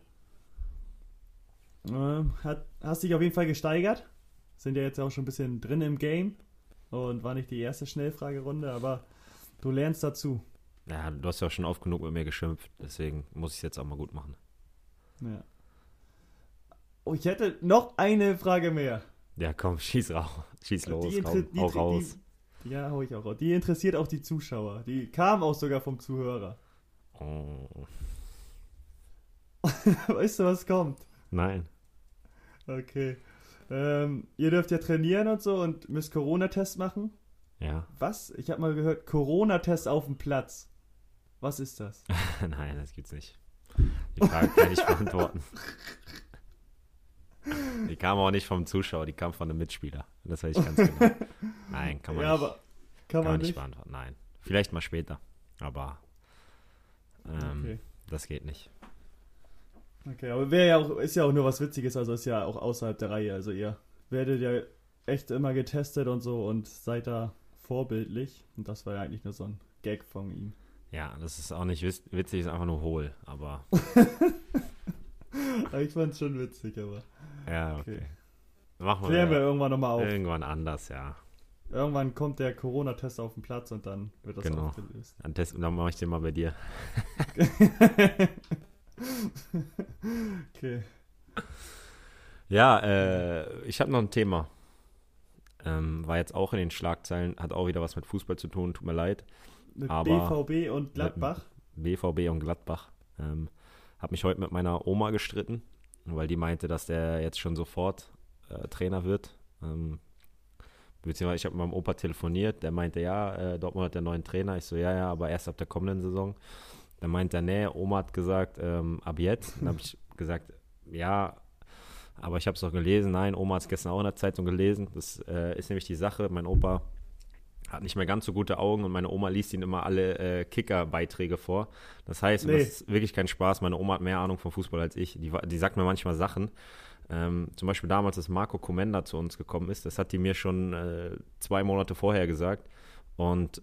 Speaker 1: Ähm, hat, hast dich auf jeden Fall gesteigert. Sind ja jetzt auch schon ein bisschen drin im Game. Und war nicht die erste Schnellfragerunde, aber du lernst dazu.
Speaker 2: Ja, du hast ja auch schon oft genug mit mir geschimpft, deswegen muss ich es jetzt auch mal gut machen.
Speaker 1: Ja. Oh, ich hätte noch eine Frage mehr.
Speaker 2: Ja, komm, schieß raus. Schieß los,
Speaker 1: Die
Speaker 2: komm,
Speaker 1: die-
Speaker 2: hau raus.
Speaker 1: Die, ja, hau ich auch raus. Die interessiert auch die Zuschauer. Die kam auch sogar vom Zuhörer.
Speaker 2: Oh,
Speaker 1: weißt du, was kommt?
Speaker 2: nein.
Speaker 1: Okay. Ähm, ihr dürft ja trainieren und so und müsst Corona-Test machen.
Speaker 2: Ja,
Speaker 1: Was? Ich habe mal gehört, Corona-Test auf dem Platz. Was ist das?
Speaker 2: nein, das gibt's nicht. Die Frage kann ich beantworten. Die kam auch nicht vom Zuschauer, die kam von einem Mitspieler. Das weiß ich ganz genau. Nein, kann man
Speaker 1: ja,
Speaker 2: nicht.
Speaker 1: aber kann,
Speaker 2: Kann man nicht
Speaker 1: nicht.
Speaker 2: beantworten. Nein. Vielleicht mal später. Aber ähm,
Speaker 1: Okay.
Speaker 2: das geht nicht.
Speaker 1: Okay, aber wäre ja auch, ist ja auch nur was Witziges, also ist ja auch außerhalb der Reihe. Also ihr werdet ja echt immer getestet und so und seid da vorbildlich. Und das war ja eigentlich nur so ein Gag von ihm.
Speaker 2: Ja, das ist auch nicht witzig, ist einfach nur hohl. Aber
Speaker 1: ich fand es schon witzig, aber.
Speaker 2: Ja, okay. okay. Machen
Speaker 1: wir, Klären wir irgendwann nochmal auf.
Speaker 2: Irgendwann anders, ja.
Speaker 1: Irgendwann kommt der Corona-Test auf den Platz und dann wird das
Speaker 2: genau.
Speaker 1: aufgelöst.
Speaker 2: Dann, test, dann mache ich den mal bei dir.
Speaker 1: okay.
Speaker 2: Ja, äh, ich habe noch ein Thema. Ähm, war jetzt auch in den Schlagzeilen, hat auch wieder was mit Fußball zu tun, tut mir leid.
Speaker 1: Mit aber BVB und Gladbach?
Speaker 2: BVB und Gladbach. Ähm, habe mich heute mit meiner Oma gestritten, weil die meinte, dass der jetzt schon sofort äh, Trainer wird. Ähm, beziehungsweise ich habe mit meinem Opa telefoniert, der meinte, ja, äh, Dortmund hat den neuen Trainer. Ich so, ja, ja, aber erst ab der kommenden Saison. Dann meinte er, nee, Oma hat gesagt, ähm, ab jetzt. Dann habe ich gesagt, ja, aber ich habe es auch gelesen. Nein, Oma hat es gestern auch in der Zeitung gelesen. Das äh, ist nämlich die Sache. Mein Opa hat nicht mehr ganz so gute Augen und meine Oma liest ihn immer alle äh, Kicker-Beiträge vor. Das heißt, nee. das ist wirklich kein Spaß. Meine Oma hat mehr Ahnung vom Fußball als ich. Die, die sagt mir manchmal Sachen. Ähm, zum Beispiel damals, als Marco Comenda zu uns gekommen ist, das hat die mir schon äh, zwei Monate vorher gesagt. Und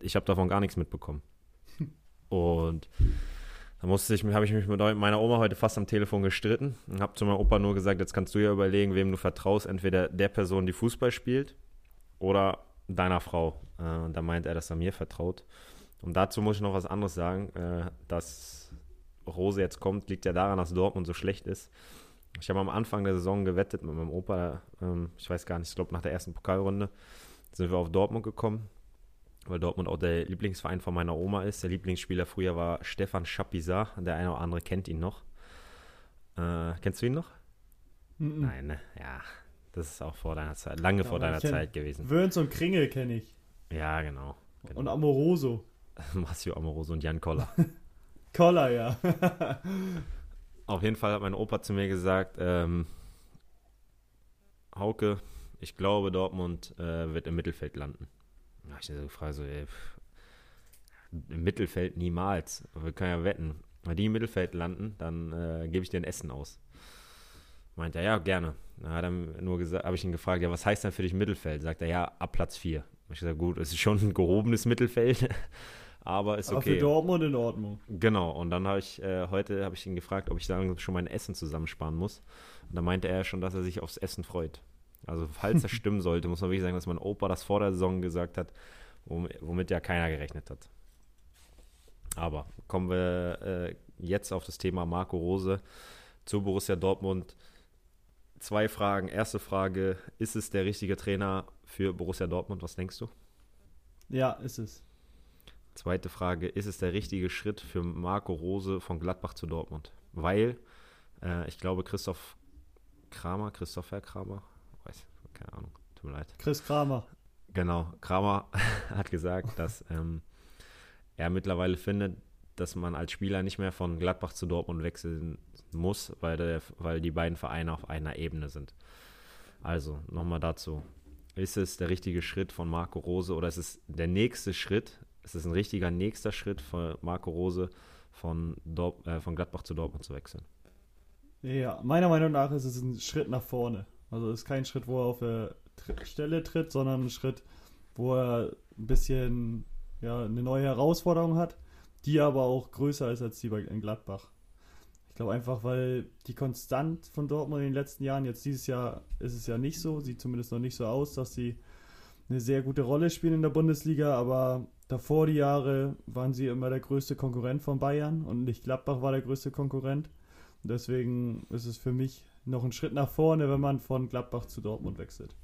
Speaker 2: ich habe davon gar nichts mitbekommen. und da musste ich, habe ich mich mit meiner Oma heute fast am Telefon gestritten und habe zu meinem Opa nur gesagt, jetzt kannst du ja überlegen, wem du vertraust, entweder der Person, die Fußball spielt oder deiner Frau. Äh, und da meint er, dass er mir vertraut. Und dazu muss ich noch was anderes sagen. Äh, dass Rose jetzt kommt, liegt ja daran, dass Dortmund so schlecht ist. Ich habe am Anfang der Saison gewettet mit meinem Opa. Ähm, ich weiß gar nicht, ich glaube nach der ersten Pokalrunde sind wir auf Dortmund gekommen, weil Dortmund auch der Lieblingsverein von meiner Oma ist. Der Lieblingsspieler früher war Stefan Schapizar. Der eine oder andere kennt ihn noch. Äh, kennst du ihn noch? Mm -mm. Nein, ne? Ja, das ist auch vor deiner Zeit, lange ja, vor deiner Zeit gewesen.
Speaker 1: Wörns und Kringel kenne ich.
Speaker 2: Ja, genau, genau.
Speaker 1: Und Amoroso.
Speaker 2: Massio Amoroso und Jan Koller.
Speaker 1: Koller, ja.
Speaker 2: Auf jeden Fall hat mein Opa zu mir gesagt, ähm, Hauke, ich glaube, Dortmund äh, wird im Mittelfeld landen. Da habe ich so gefragt, so, ey, pff, im Mittelfeld niemals. Wir können ja wetten. Wenn die im Mittelfeld landen, dann äh, gebe ich dir ein Essen aus. Meint er, ja, gerne. Da hat er nur gesagt, habe ich ihn gefragt, ja, was heißt denn für dich Mittelfeld? Sagt er, ja, ab Platz 4. Ich gesagt, gut, es ist schon ein gehobenes Mittelfeld, aber ist okay. Aber für
Speaker 1: Dortmund in Ordnung.
Speaker 2: Genau, und dann habe ich, äh, heute habe ich ihn gefragt, ob ich dann schon mein Essen zusammensparen muss. Und da meinte er schon, dass er sich aufs Essen freut. Also, falls das stimmen sollte, muss man wirklich sagen, dass mein Opa das vor der Saison gesagt hat, womit ja keiner gerechnet hat. Aber kommen wir äh, jetzt auf das Thema Marco Rose zu Borussia Dortmund zwei Fragen. Erste Frage: Ist es der richtige Trainer für Borussia Dortmund? Was denkst du?
Speaker 1: Ja, ist es.
Speaker 2: Zweite Frage: Ist es der richtige Schritt für Marco Rose von Gladbach zu Dortmund? Weil äh, ich glaube, Christoph Kramer, Christopher Kramer, weiß, keine Ahnung, tut mir leid.
Speaker 1: Chris Kramer.
Speaker 2: Genau, Kramer hat gesagt, dass ähm, er mittlerweile findet, dass man als Spieler nicht mehr von Gladbach zu Dortmund wechseln muss, weil, der, weil die beiden Vereine auf einer Ebene sind. Also, nochmal dazu. Ist es der richtige Schritt von Marco Rose oder ist es der nächste Schritt? Ist es ein richtiger nächster Schritt von Marco Rose von, Dort, äh, von Gladbach zu Dortmund zu wechseln?
Speaker 1: Ja, meiner Meinung nach ist es ein Schritt nach vorne. Also es ist kein Schritt, wo er auf der Stelle tritt, sondern ein Schritt, wo er ein bisschen ja, eine neue Herausforderung hat, die aber auch größer ist als die bei in Gladbach. Ich glaube einfach, weil die Konstant von Dortmund in den letzten Jahren, jetzt dieses Jahr ist es ja nicht so, sieht zumindest noch nicht so aus, dass sie eine sehr gute Rolle spielen in der Bundesliga, aber davor die Jahre waren sie immer der größte Konkurrent von Bayern und nicht Gladbach war der größte Konkurrent. Und deswegen ist es für mich noch ein Schritt nach vorne, wenn man von Gladbach zu Dortmund wechselt.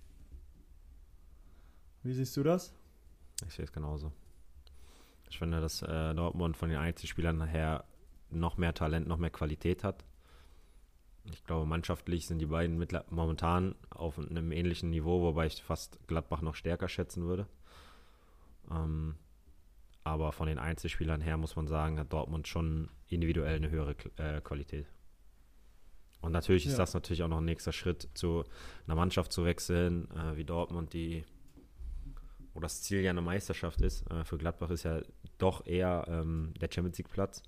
Speaker 1: Wie siehst du das?
Speaker 2: Ich sehe es genauso. Ich finde, dass äh, Dortmund von den Einzelspielern nachher noch mehr Talent, noch mehr Qualität hat. Ich glaube, mannschaftlich sind die beiden momentan auf einem ähnlichen Niveau, wobei ich fast Gladbach noch stärker schätzen würde. Ähm, aber von den Einzelspielern her muss man sagen, hat Dortmund schon individuell eine höhere äh, Qualität. Und natürlich ist ja. das natürlich auch noch ein nächster Schritt, zu einer Mannschaft zu wechseln, äh, wie Dortmund, die, wo das Ziel ja eine Meisterschaft ist. Äh, für Gladbach ist ja doch eher ähm, der Champions League Platz.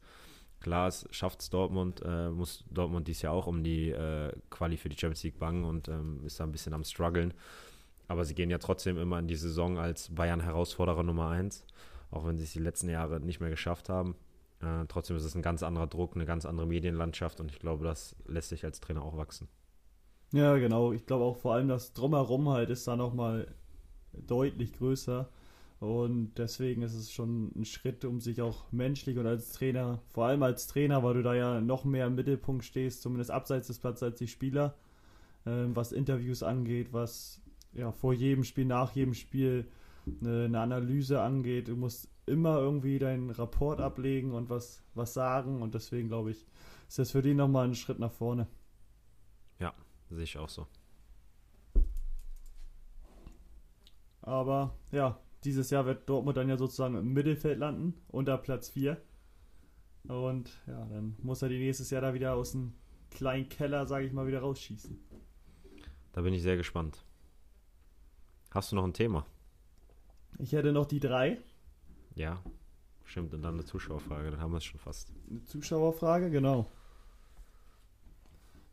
Speaker 2: Klar, schafft es Dortmund, äh, muss Dortmund dies Jahr auch um die äh, Quali für die Champions League bangen und ähm, ist da ein bisschen am struggeln. Aber sie gehen ja trotzdem immer in die Saison als Bayern-Herausforderer Nummer 1, auch wenn sie es die letzten Jahre nicht mehr geschafft haben. Äh, trotzdem ist es ein ganz anderer Druck, eine ganz andere Medienlandschaft und ich glaube, das lässt sich als Trainer auch wachsen.
Speaker 1: Ja, genau. Ich glaube auch vor allem das Drumherum halt ist da nochmal deutlich größer. Und deswegen ist es schon ein Schritt, um sich auch menschlich und als Trainer, vor allem als Trainer, weil du da ja noch mehr im Mittelpunkt stehst, zumindest abseits des Platzes als die Spieler, äh, was Interviews angeht, was ja vor jedem Spiel, nach jedem Spiel eine, eine Analyse angeht. Du musst immer irgendwie deinen Rapport ablegen und was, was sagen. Und deswegen glaube ich, ist das für die nochmal ein Schritt nach vorne.
Speaker 2: Ja, sehe ich auch so.
Speaker 1: Aber ja, dieses Jahr wird Dortmund dann ja sozusagen im Mittelfeld landen, unter Platz 4. Und ja, dann muss er die nächstes Jahr da wieder aus dem kleinen Keller, sage ich mal, wieder rausschießen.
Speaker 2: Da bin ich sehr gespannt. Hast du noch ein Thema?
Speaker 1: Ich hätte noch die drei.
Speaker 2: Ja, stimmt. Und dann eine Zuschauerfrage, dann haben wir es schon fast.
Speaker 1: Eine Zuschauerfrage, genau.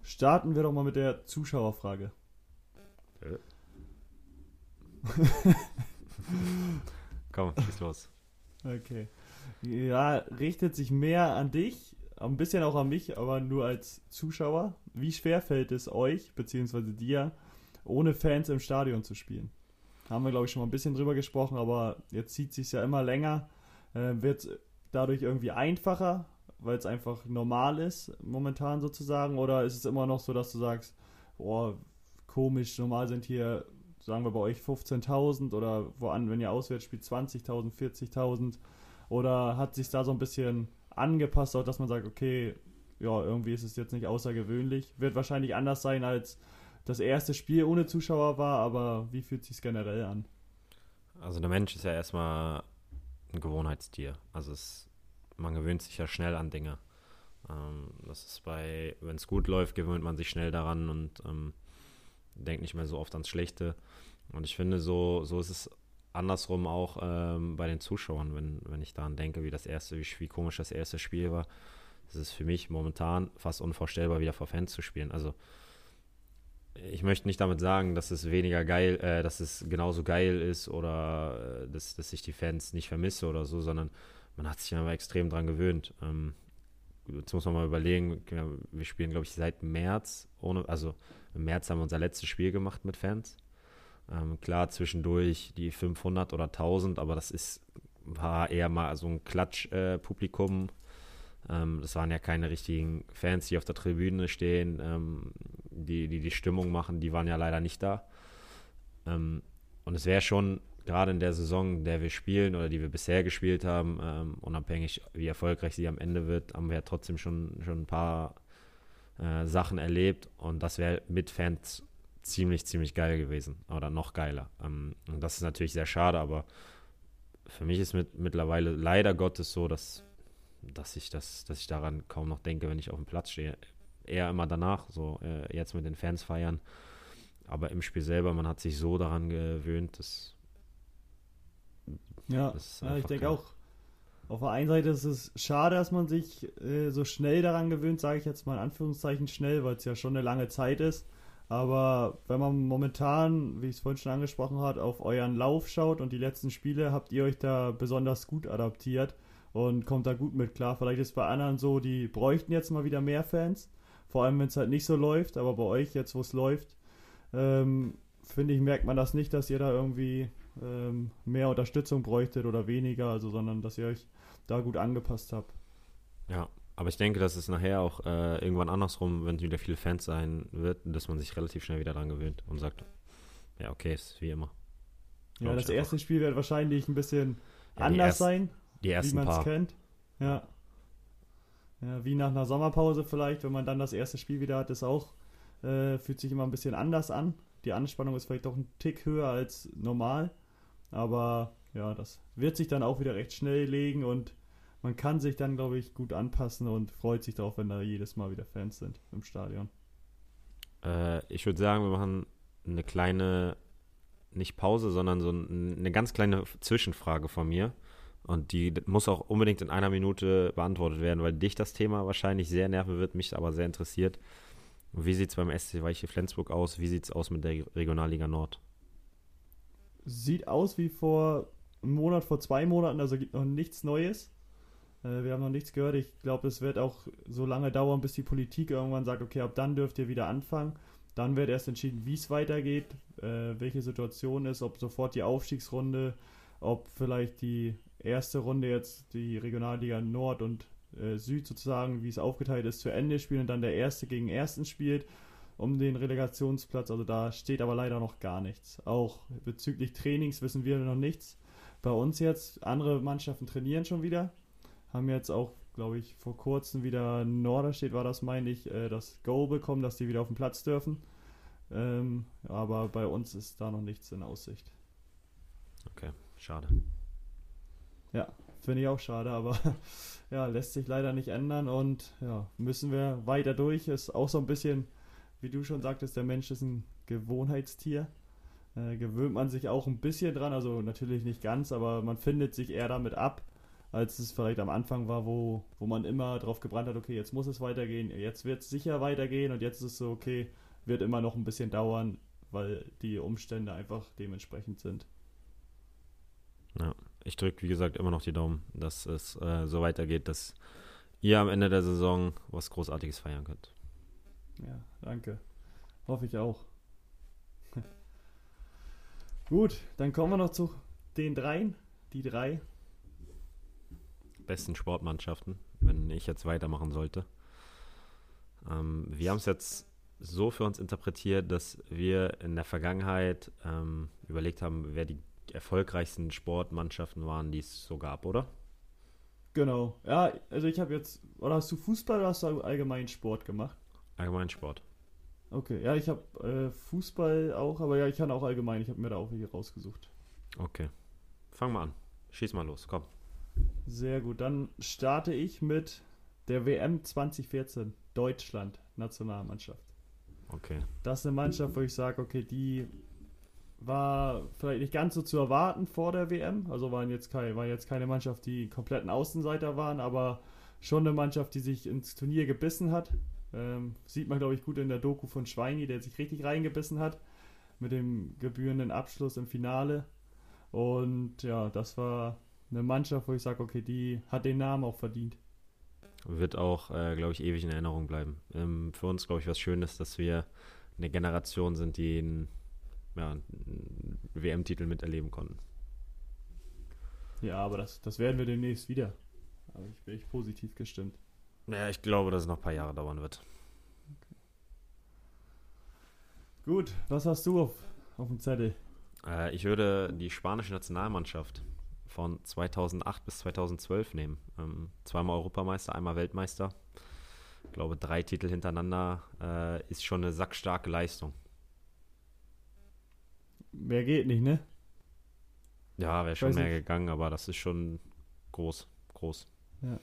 Speaker 1: Starten wir doch mal mit der Zuschauerfrage.
Speaker 2: Äh. Komm, schieß los.
Speaker 1: Okay. Ja, richtet sich mehr an dich, ein bisschen auch an mich, aber nur als Zuschauer. Wie schwer fällt es euch, beziehungsweise dir, ohne Fans im Stadion zu spielen? Haben wir, glaube ich, schon mal ein bisschen drüber gesprochen, aber jetzt zieht es sich ja immer länger. Äh, Wird dadurch irgendwie einfacher, weil es einfach normal ist, momentan sozusagen? Oder ist es immer noch so, dass du sagst, oh, komisch, normal sind hier sagen wir bei euch 15.000 oder woan, wenn ihr auswärts spielt, 20.000, 40.000? Oder hat sich da so ein bisschen angepasst, auch dass man sagt, okay, ja, irgendwie ist es jetzt nicht außergewöhnlich. Wird wahrscheinlich anders sein, als das erste Spiel ohne Zuschauer war, aber wie fühlt sich generell an?
Speaker 2: Also der Mensch ist ja erstmal ein Gewohnheitstier. Also es, man gewöhnt sich ja schnell an Dinge. Ähm, das ist bei, wenn es gut läuft, gewöhnt man sich schnell daran und ähm, denkt nicht mehr so oft ans Schlechte. Und ich finde, so, so ist es andersrum auch ähm, bei den Zuschauern, wenn, wenn ich daran denke, wie das erste, wie, wie komisch das erste Spiel war. Es ist für mich momentan fast unvorstellbar, wieder vor Fans zu spielen. Also ich möchte nicht damit sagen, dass es weniger geil, äh, dass es genauso geil ist oder äh, dass, dass ich die Fans nicht vermisse oder so, sondern man hat sich einfach extrem dran gewöhnt. Ähm, jetzt muss man mal überlegen, wir spielen, glaube ich, seit März ohne, also im März haben wir unser letztes Spiel gemacht mit Fans. Ähm, klar, zwischendurch die 500 oder 1000, aber das ist, war eher mal so ein Klatsch-Publikum. Äh, ähm, das waren ja keine richtigen Fans, die auf der Tribüne stehen, ähm, die, die die Stimmung machen, die waren ja leider nicht da. Ähm, und es wäre schon gerade in der Saison, der wir spielen oder die wir bisher gespielt haben, ähm, unabhängig wie erfolgreich sie am Ende wird, haben wir ja trotzdem schon, schon ein paar äh, Sachen erlebt und das wäre mit Fans ziemlich, ziemlich geil gewesen oder noch geiler. Ähm, und das ist natürlich sehr schade, aber für mich ist mit, mittlerweile leider Gottes so, dass, dass, ich das, dass ich daran kaum noch denke, wenn ich auf dem Platz stehe. Eher immer danach, so äh, jetzt mit den Fans feiern. Aber im Spiel selber, man hat sich so daran gewöhnt, dass.
Speaker 1: Ja, das ja ich denke auch, auf der einen Seite ist es schade, dass man sich äh, so schnell daran gewöhnt, sage ich jetzt mal in Anführungszeichen schnell, weil es ja schon eine lange Zeit ist. Aber wenn man momentan, wie ich es vorhin schon angesprochen habe, auf euren Lauf schaut und die letzten Spiele, habt ihr euch da besonders gut adaptiert und kommt da gut mit klar. Vielleicht ist es bei anderen so, die bräuchten jetzt mal wieder mehr Fans, vor allem wenn es halt nicht so läuft, aber bei euch jetzt, wo es läuft, ähm, finde ich, merkt man das nicht, dass ihr da irgendwie ähm, mehr Unterstützung bräuchtet oder weniger, also sondern dass ihr euch da gut angepasst habt.
Speaker 2: Ja, aber ich denke, dass es nachher auch äh, irgendwann andersrum, wenn es wieder viele Fans sein wird, dass man sich relativ schnell wieder dran gewöhnt und sagt, ja, okay, ist wie immer.
Speaker 1: Ja, das erste. Spiel wird wahrscheinlich ein bisschen ja, anders erst, sein, wie man es kennt. Ja. ja. Wie nach einer Sommerpause vielleicht, wenn man dann das erste Spiel wieder hat, ist auch, äh, fühlt sich immer ein bisschen anders an. Die Anspannung ist vielleicht doch ein Tick höher als normal. Aber ja, das wird sich dann auch wieder recht schnell legen und man kann sich dann, glaube ich, gut anpassen und freut sich darauf, wenn da jedes Mal wieder Fans sind im Stadion.
Speaker 2: Äh, ich würde sagen, wir machen eine kleine, nicht Pause, sondern so eine ganz kleine Zwischenfrage von mir. Und die muss auch unbedingt in einer Minute beantwortet werden, weil dich das Thema wahrscheinlich sehr nerven wird, mich aber sehr interessiert. Wie sieht es beim SC Weiche Flensburg aus? Wie sieht es aus mit der Regionalliga Nord?
Speaker 1: Sieht aus wie vor einem Monat, vor zwei Monaten, also gibt noch nichts Neues. Äh, wir haben noch nichts gehört. Ich glaube, es wird auch so lange dauern, bis die Politik irgendwann sagt, okay, ab dann dürft ihr wieder anfangen. Dann wird erst entschieden, wie es weitergeht, äh, welche Situation ist, ob sofort die Aufstiegsrunde, ob vielleicht die erste Runde jetzt die Regionalliga Nord und äh, Süd sozusagen, wie es aufgeteilt ist, zu Ende spielen und dann der Erste gegen Ersten spielt um den Relegationsplatz. Also da steht aber leider noch gar nichts. Auch bezüglich Trainings wissen wir noch nichts. Bei uns jetzt, andere Mannschaften trainieren schon wieder. Haben jetzt auch, glaube ich, vor kurzem wieder Norderstedt war das, meine ich, äh, das Go bekommen, dass die wieder auf den Platz dürfen. Ähm, aber bei uns ist da noch nichts in Aussicht.
Speaker 2: Okay, schade.
Speaker 1: Ja, finde ich auch schade, aber ja, lässt sich leider nicht ändern und ja, müssen wir weiter durch. Ist auch so ein bisschen, wie du schon sagtest, der Mensch ist ein Gewohnheitstier. Äh, gewöhnt man sich auch ein bisschen dran, also natürlich nicht ganz, aber man findet sich eher damit ab, als es vielleicht am Anfang war, wo, wo man immer drauf gebrannt hat, okay, jetzt muss es weitergehen, jetzt wird es sicher weitergehen und jetzt ist es so, okay, wird immer noch ein bisschen dauern, weil die Umstände einfach dementsprechend sind.
Speaker 2: Ja, ich drücke, wie gesagt, immer noch die Daumen, dass es äh, so weitergeht, dass ihr am Ende der Saison was Großartiges feiern könnt.
Speaker 1: Ja, danke. Hoffe ich auch. Gut, dann kommen wir noch zu den dreien. Die drei.
Speaker 2: Besten Sportmannschaften, wenn ich jetzt weitermachen sollte. Ähm, wir haben es jetzt so für uns interpretiert, dass wir in der Vergangenheit ähm, überlegt haben, wer die erfolgreichsten Sportmannschaften waren, die es so gab, oder?
Speaker 1: Genau. Ja, also ich habe jetzt, oder hast du Fußball oder hast du allgemein Sport gemacht?
Speaker 2: Allgemein Sport.
Speaker 1: Okay, ja, ich habe äh, Fußball auch, aber ja, ich kann auch allgemein, ich habe mir da auch welche rausgesucht.
Speaker 2: Okay. Fang mal an. Schieß mal los, komm.
Speaker 1: Sehr gut, dann starte ich mit der WM 2014, Deutschland, Nationalmannschaft.
Speaker 2: Okay.
Speaker 1: Das ist eine Mannschaft, wo ich sage, okay, die war vielleicht nicht ganz so zu erwarten vor der WM. Also waren jetzt, keine, war jetzt keine Mannschaft, die kompletten Außenseiter waren, aber schon eine Mannschaft, die sich ins Turnier gebissen hat. Ähm, sieht man, glaube ich, gut in der Doku von Schweini, der sich richtig reingebissen hat. Mit dem gebührenden Abschluss im Finale. Und ja, das war eine Mannschaft, wo ich sage, okay, die hat den Namen auch verdient.
Speaker 2: Wird auch, äh, glaube ich, ewig in Erinnerung bleiben. Ähm, für uns, glaube ich, was Schönes, dass wir eine Generation sind, die einen, ja, einen WM-Titel miterleben konnten.
Speaker 1: Ja, aber das, das werden wir demnächst wieder. Aber ich bin echt positiv gestimmt.
Speaker 2: Ja, ich glaube, dass es noch ein paar Jahre dauern wird.
Speaker 1: Okay. Gut, was hast du auf, auf dem Zettel?
Speaker 2: Äh, ich würde die spanische Nationalmannschaft von 2008 bis 2012 nehmen. Ähm, zweimal Europameister, einmal Weltmeister. Ich glaube, drei Titel hintereinander äh, ist schon eine sackstarke Leistung.
Speaker 1: Mehr geht nicht, ne?
Speaker 2: Ja, wäre schon mehr nicht. gegangen, aber das ist schon groß. Groß.
Speaker 1: Ja,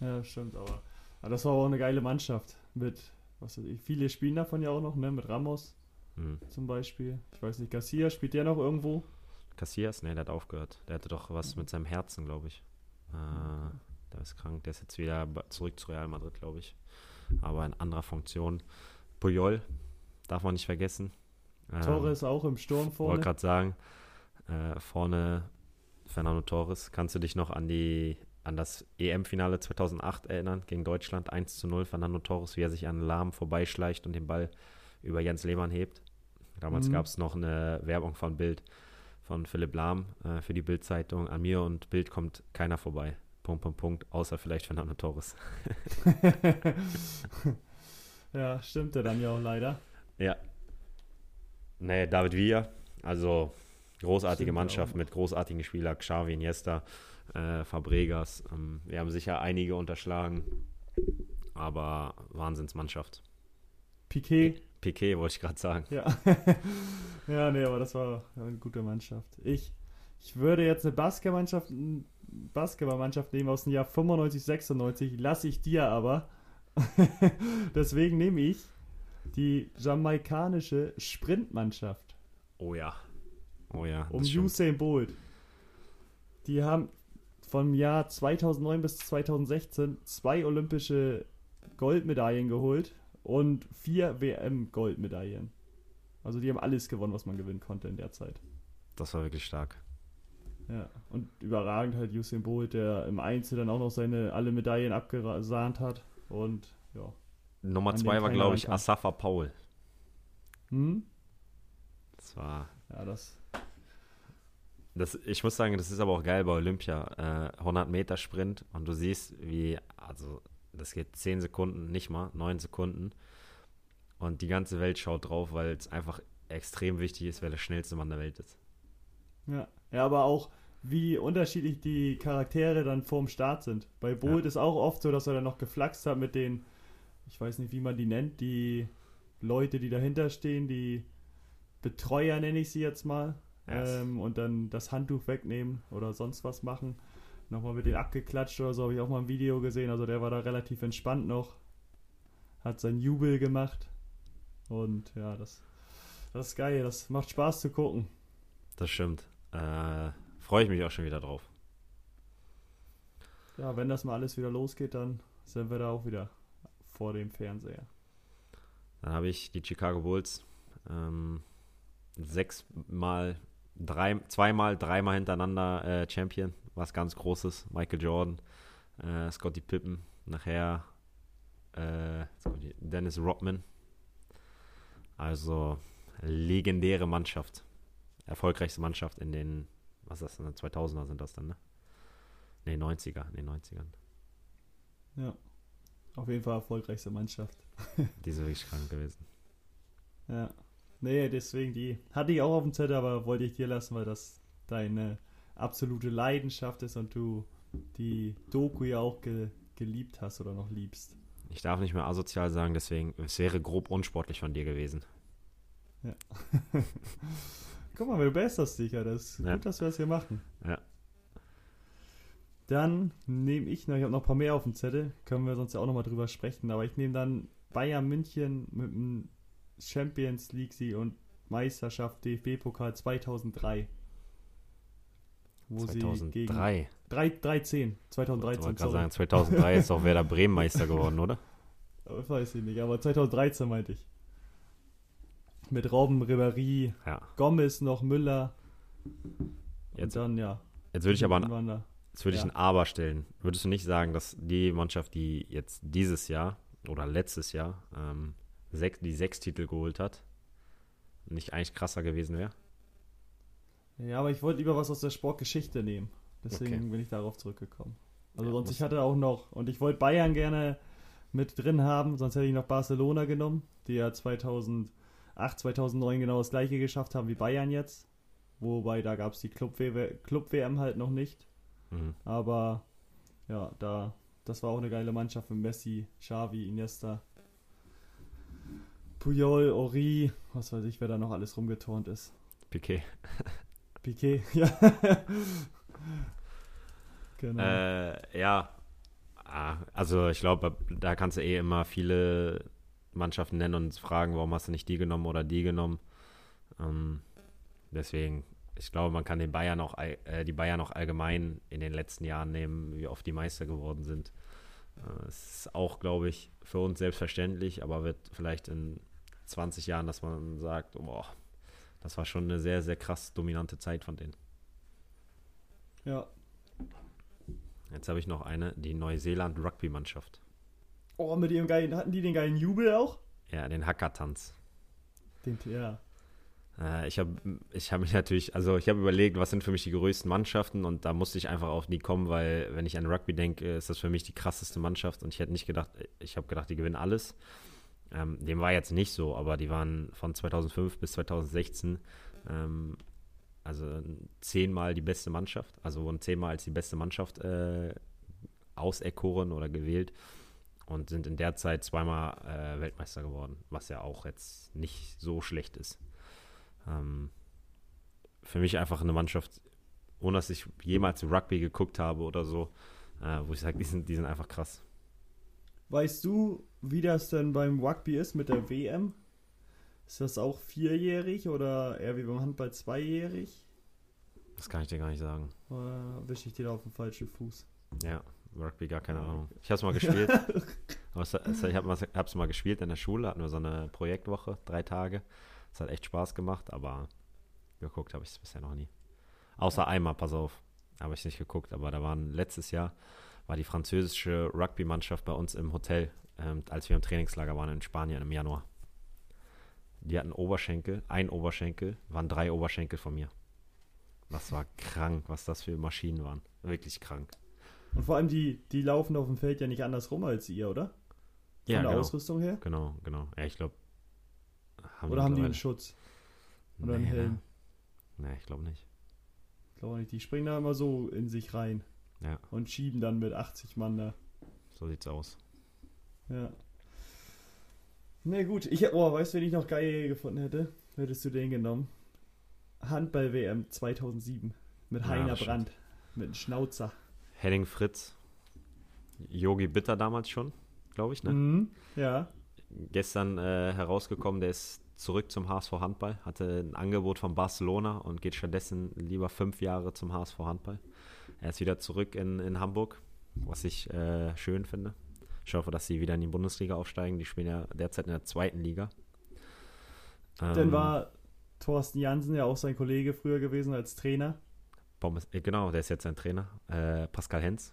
Speaker 1: ja stimmt, aber, aber das war auch eine geile Mannschaft. Mit, was weiß ich, viele spielen davon ja auch noch, ne? Mit Ramos mhm. zum Beispiel. Ich weiß nicht, Garcia, spielt der noch irgendwo?
Speaker 2: Cassias? Ne, der hat aufgehört. Der hatte doch was mit seinem Herzen, glaube ich. Äh, der ist krank. Der ist jetzt wieder zurück zu Real Madrid, glaube ich. Aber in anderer Funktion. Puyol, darf man nicht vergessen.
Speaker 1: Ähm, Torres auch im Sturm vorne.
Speaker 2: Wollte gerade sagen, äh, vorne Fernando Torres. Kannst du dich noch an die an das EM-Finale 2008 erinnern gegen Deutschland 1 zu 0 Fernando Torres, wie er sich an Lahm vorbeischleicht und den Ball über Jens Lehmann hebt. Damals mhm. gab es noch eine Werbung von Bild von Philipp Lahm äh, für die Bild-Zeitung. An mir und Bild kommt keiner vorbei. Punkt, Punkt, Punkt, außer vielleicht Fernando Torres.
Speaker 1: ja, stimmt er dann ja auch leider.
Speaker 2: Ja. Nee, David Villa, also großartige stimmt Mannschaft mit großartigen Spielern, Xavi, Iniesta, äh, Fabregas. Ähm, wir haben sicher einige unterschlagen, aber Wahnsinnsmannschaft.
Speaker 1: Piquet.
Speaker 2: Piquet wollte ich gerade sagen.
Speaker 1: Ja. ja, nee, aber das war eine gute Mannschaft. Ich, ich würde jetzt eine Basketballmannschaft, Basketballmannschaft nehmen aus dem Jahr 95, 96, lasse ich dir aber. Deswegen nehme ich die jamaikanische Sprintmannschaft.
Speaker 2: Oh ja. Oh ja.
Speaker 1: Um Usain Bolt. Die haben vom Jahr 2009 bis 2016 zwei olympische Goldmedaillen geholt und vier WM-Goldmedaillen. Also die haben alles gewonnen, was man gewinnen konnte in der Zeit.
Speaker 2: Das war wirklich stark.
Speaker 1: Ja, und überragend halt Usain Bolt, der im Einzel dann auch noch seine alle Medaillen abgesahnt hat. Und ja.
Speaker 2: Nummer zwei war, glaube ich. Asafa Paul.
Speaker 1: Hm?
Speaker 2: Das war
Speaker 1: Ja, das.
Speaker 2: Das, ich muss sagen, das ist aber auch geil bei Olympia. Äh, 100 Meter Sprint und du siehst, wie, also das geht 10 Sekunden, nicht mal, 9 Sekunden. Und die ganze Welt schaut drauf, weil es einfach extrem wichtig ist, wer der schnellste Mann der Welt ist.
Speaker 1: Ja. ja, aber auch, wie unterschiedlich die Charaktere dann vorm Start sind. Bei Bolt
Speaker 2: Ja.
Speaker 1: ist auch oft so, dass er dann noch geflaxt hat mit den, ich weiß nicht, wie man die nennt, die Leute, die dahinter stehen, die Betreuer nenne ich sie jetzt mal.
Speaker 2: Ja, es-
Speaker 1: ähm, und dann das Handtuch wegnehmen oder sonst was machen. Nochmal mit denen abgeklatscht oder so, habe ich auch mal ein Video gesehen. Also der war da relativ entspannt noch. Hat seinen Jubel gemacht. Und ja, das, das ist geil. Das macht Spaß zu gucken.
Speaker 2: Das stimmt. Äh, Freue ich mich auch schon wieder drauf.
Speaker 1: Ja, wenn das mal alles wieder losgeht, dann sind wir da auch wieder vor dem Fernseher.
Speaker 2: Dann habe ich die Chicago Bulls ähm, sechsmal, drei, zweimal, dreimal hintereinander äh, Champion, was ganz Großes. Michael Jordan, äh, Scottie Pippen, nachher äh, Dennis Rodman. Also legendäre Mannschaft. Erfolgreichste Mannschaft in den, was ist das denn, 2000er sind das dann, ne? Ne, 90er, in den 90ern.
Speaker 1: Ja. Auf jeden Fall erfolgreichste Mannschaft.
Speaker 2: Die sind wirklich krank gewesen.
Speaker 1: Ja. Nee, deswegen die hatte ich auch auf dem Zettel, aber wollte ich dir lassen, weil das deine absolute Leidenschaft ist und du die Doku ja auch ge geliebt hast oder noch liebst.
Speaker 2: Ich darf nicht mehr asozial sagen, deswegen, es wäre grob unsportlich von dir gewesen.
Speaker 1: Guck mal, du besserst dich ja. Das ist
Speaker 2: Ja.
Speaker 1: gut, dass wir das hier machen.
Speaker 2: Ja.
Speaker 1: Dann nehme ich noch, ich habe noch ein paar mehr auf dem Zettel, können wir sonst ja auch nochmal drüber sprechen, aber ich nehme dann Bayern München mit dem Champions League Sieg und Meisterschaft DFB-Pokal 2003. Wo sie gegen
Speaker 2: 2003.
Speaker 1: 3, 13,
Speaker 2: Ich
Speaker 1: 2013,
Speaker 2: wollte gerade
Speaker 1: sorry.
Speaker 2: sagen, 2003 ist auch Werder Bremen Meister geworden, oder?
Speaker 1: Das weiß ich nicht, aber 2013 meinte ich. Mit Robben, Ribéry,
Speaker 2: Ja.
Speaker 1: Gomez noch, Müller.
Speaker 2: Jetzt,
Speaker 1: dann, ja.
Speaker 2: jetzt würde ich aber ein, jetzt würde ich
Speaker 1: ja.
Speaker 2: ein Aber stellen. Würdest du nicht sagen, dass die Mannschaft, die jetzt dieses Jahr oder letztes Jahr ähm, sechs, die sechs Titel geholt hat, nicht eigentlich krasser gewesen wäre?
Speaker 1: Ja, aber ich wollte lieber was aus der Sportgeschichte nehmen. Deswegen
Speaker 2: Okay.
Speaker 1: bin ich darauf zurückgekommen. Also
Speaker 2: Ja,
Speaker 1: sonst, ich hatte auch noch, und ich wollte Bayern gerne mit drin haben, sonst hätte ich noch Barcelona genommen, die ja 2008, 2009 genau das gleiche geschafft haben wie Bayern jetzt. Wobei, da gab es die Club-WM Club halt noch nicht.
Speaker 2: Mhm.
Speaker 1: Aber ja, da, das war auch eine geile Mannschaft mit Messi, Xavi, Iniesta, Puyol, Ori, was weiß ich, wer da noch alles rumgeturnt ist.
Speaker 2: Piquet.
Speaker 1: Piquet, ja. genau.
Speaker 2: Äh, ja. Ah, Also ich glaube, da kannst du eh immer viele Mannschaften nennen und fragen, warum hast du nicht die genommen oder die genommen. Ähm, deswegen, ich glaube, man kann den Bayern auch, äh, die Bayern auch allgemein in den letzten Jahren nehmen, wie oft die Meister geworden sind. Äh, ist auch, glaube ich, für uns selbstverständlich, aber wird vielleicht in 20 Jahren, dass man sagt, boah, das war schon eine sehr, sehr krass dominante Zeit von denen.
Speaker 1: ja.
Speaker 2: Jetzt habe ich noch eine, die Neuseeland-Rugby-Mannschaft.
Speaker 1: Oh, mit ihrem geilen, hatten die den geilen Jubel auch?
Speaker 2: Ja, den Hackertanz.
Speaker 1: Den, ja.
Speaker 2: Äh, ich habe ich hab mich natürlich, also ich habe überlegt, was sind für mich die größten Mannschaften und da musste ich einfach auf die kommen, weil wenn ich an Rugby denke, ist das für mich die krasseste Mannschaft und ich hätte nicht gedacht, ich habe gedacht, die gewinnen alles. Ähm, dem war jetzt nicht so, aber die waren von 2005 bis 2016 ähm, also zehnmal die beste Mannschaft, also wurden zehnmal als die beste Mannschaft äh, auserkoren oder gewählt und sind in der Zeit zweimal äh, Weltmeister geworden, was ja auch jetzt nicht so schlecht ist. Ähm, für mich einfach eine Mannschaft, ohne dass ich jemals Rugby geguckt habe oder so, äh, wo ich sage, die sind, die sind einfach krass.
Speaker 1: Weißt du, wie das denn beim Rugby ist mit der WM? Ist das auch vierjährig oder eher wie beim Handball zweijährig?
Speaker 2: Das kann ich dir gar nicht sagen.
Speaker 1: Oder wische ich dir da auf den falschen Fuß?
Speaker 2: Ja, Rugby, gar keine Ahnung. Ich habe es mal gespielt. Ich habe es mal gespielt in der Schule, hatten wir so eine Projektwoche, drei Tage. Es hat echt Spaß gemacht, aber geguckt habe ich es bisher noch nie. Außer einmal, pass auf. Habe ich nicht geguckt, aber da waren letztes Jahr war die französische Rugby-Mannschaft bei uns im Hotel, ähm, als wir im Trainingslager waren in Spanien im Januar. Die hatten Oberschenkel, ein Oberschenkel, waren drei Oberschenkel von mir. Das war krank, was das für Maschinen waren. Wirklich krank.
Speaker 1: Und vor allem, die, die laufen auf dem Feld ja nicht anders rum als ihr, oder? Von
Speaker 2: Ja,
Speaker 1: der
Speaker 2: genau.
Speaker 1: Ausrüstung her?
Speaker 2: Genau, genau. Ja, ich glaube.
Speaker 1: Oder haben die einen Schutz? Oder einen
Speaker 2: nee,
Speaker 1: Helm?
Speaker 2: Ne? Nee, ich glaube nicht.
Speaker 1: Ich glaube nicht. Die springen da immer so in sich rein.
Speaker 2: Ja.
Speaker 1: Und schieben dann mit 80 Mann da.
Speaker 2: So sieht's aus.
Speaker 1: Ja. Na gut, ich oh, weißt du, wen ich noch geil gefunden hätte? Hättest du den genommen? Handball-WM 2007 mit
Speaker 2: Ja,
Speaker 1: Heiner
Speaker 2: das stimmt.
Speaker 1: Brandt. Mit einem Schnauzer.
Speaker 2: Henning Fritz, Yogi Bitter damals schon, glaube ich, ne?
Speaker 1: Mhm. Ja.
Speaker 2: Gestern äh, herausgekommen, der ist zurück zum HSV Handball, hatte ein Angebot von Barcelona und geht stattdessen lieber fünf Jahre zum HSV Handball. Er ist wieder zurück in, in Hamburg, was ich äh, schön finde. Ich hoffe, dass sie wieder in die Bundesliga aufsteigen. Die spielen ja derzeit in der zweiten Liga.
Speaker 1: Dann
Speaker 2: Ähm,
Speaker 1: war Thorsten Jansen ja auch sein Kollege früher gewesen als Trainer.
Speaker 2: Äh, genau, der ist jetzt sein Trainer. Äh, Pascal Hens.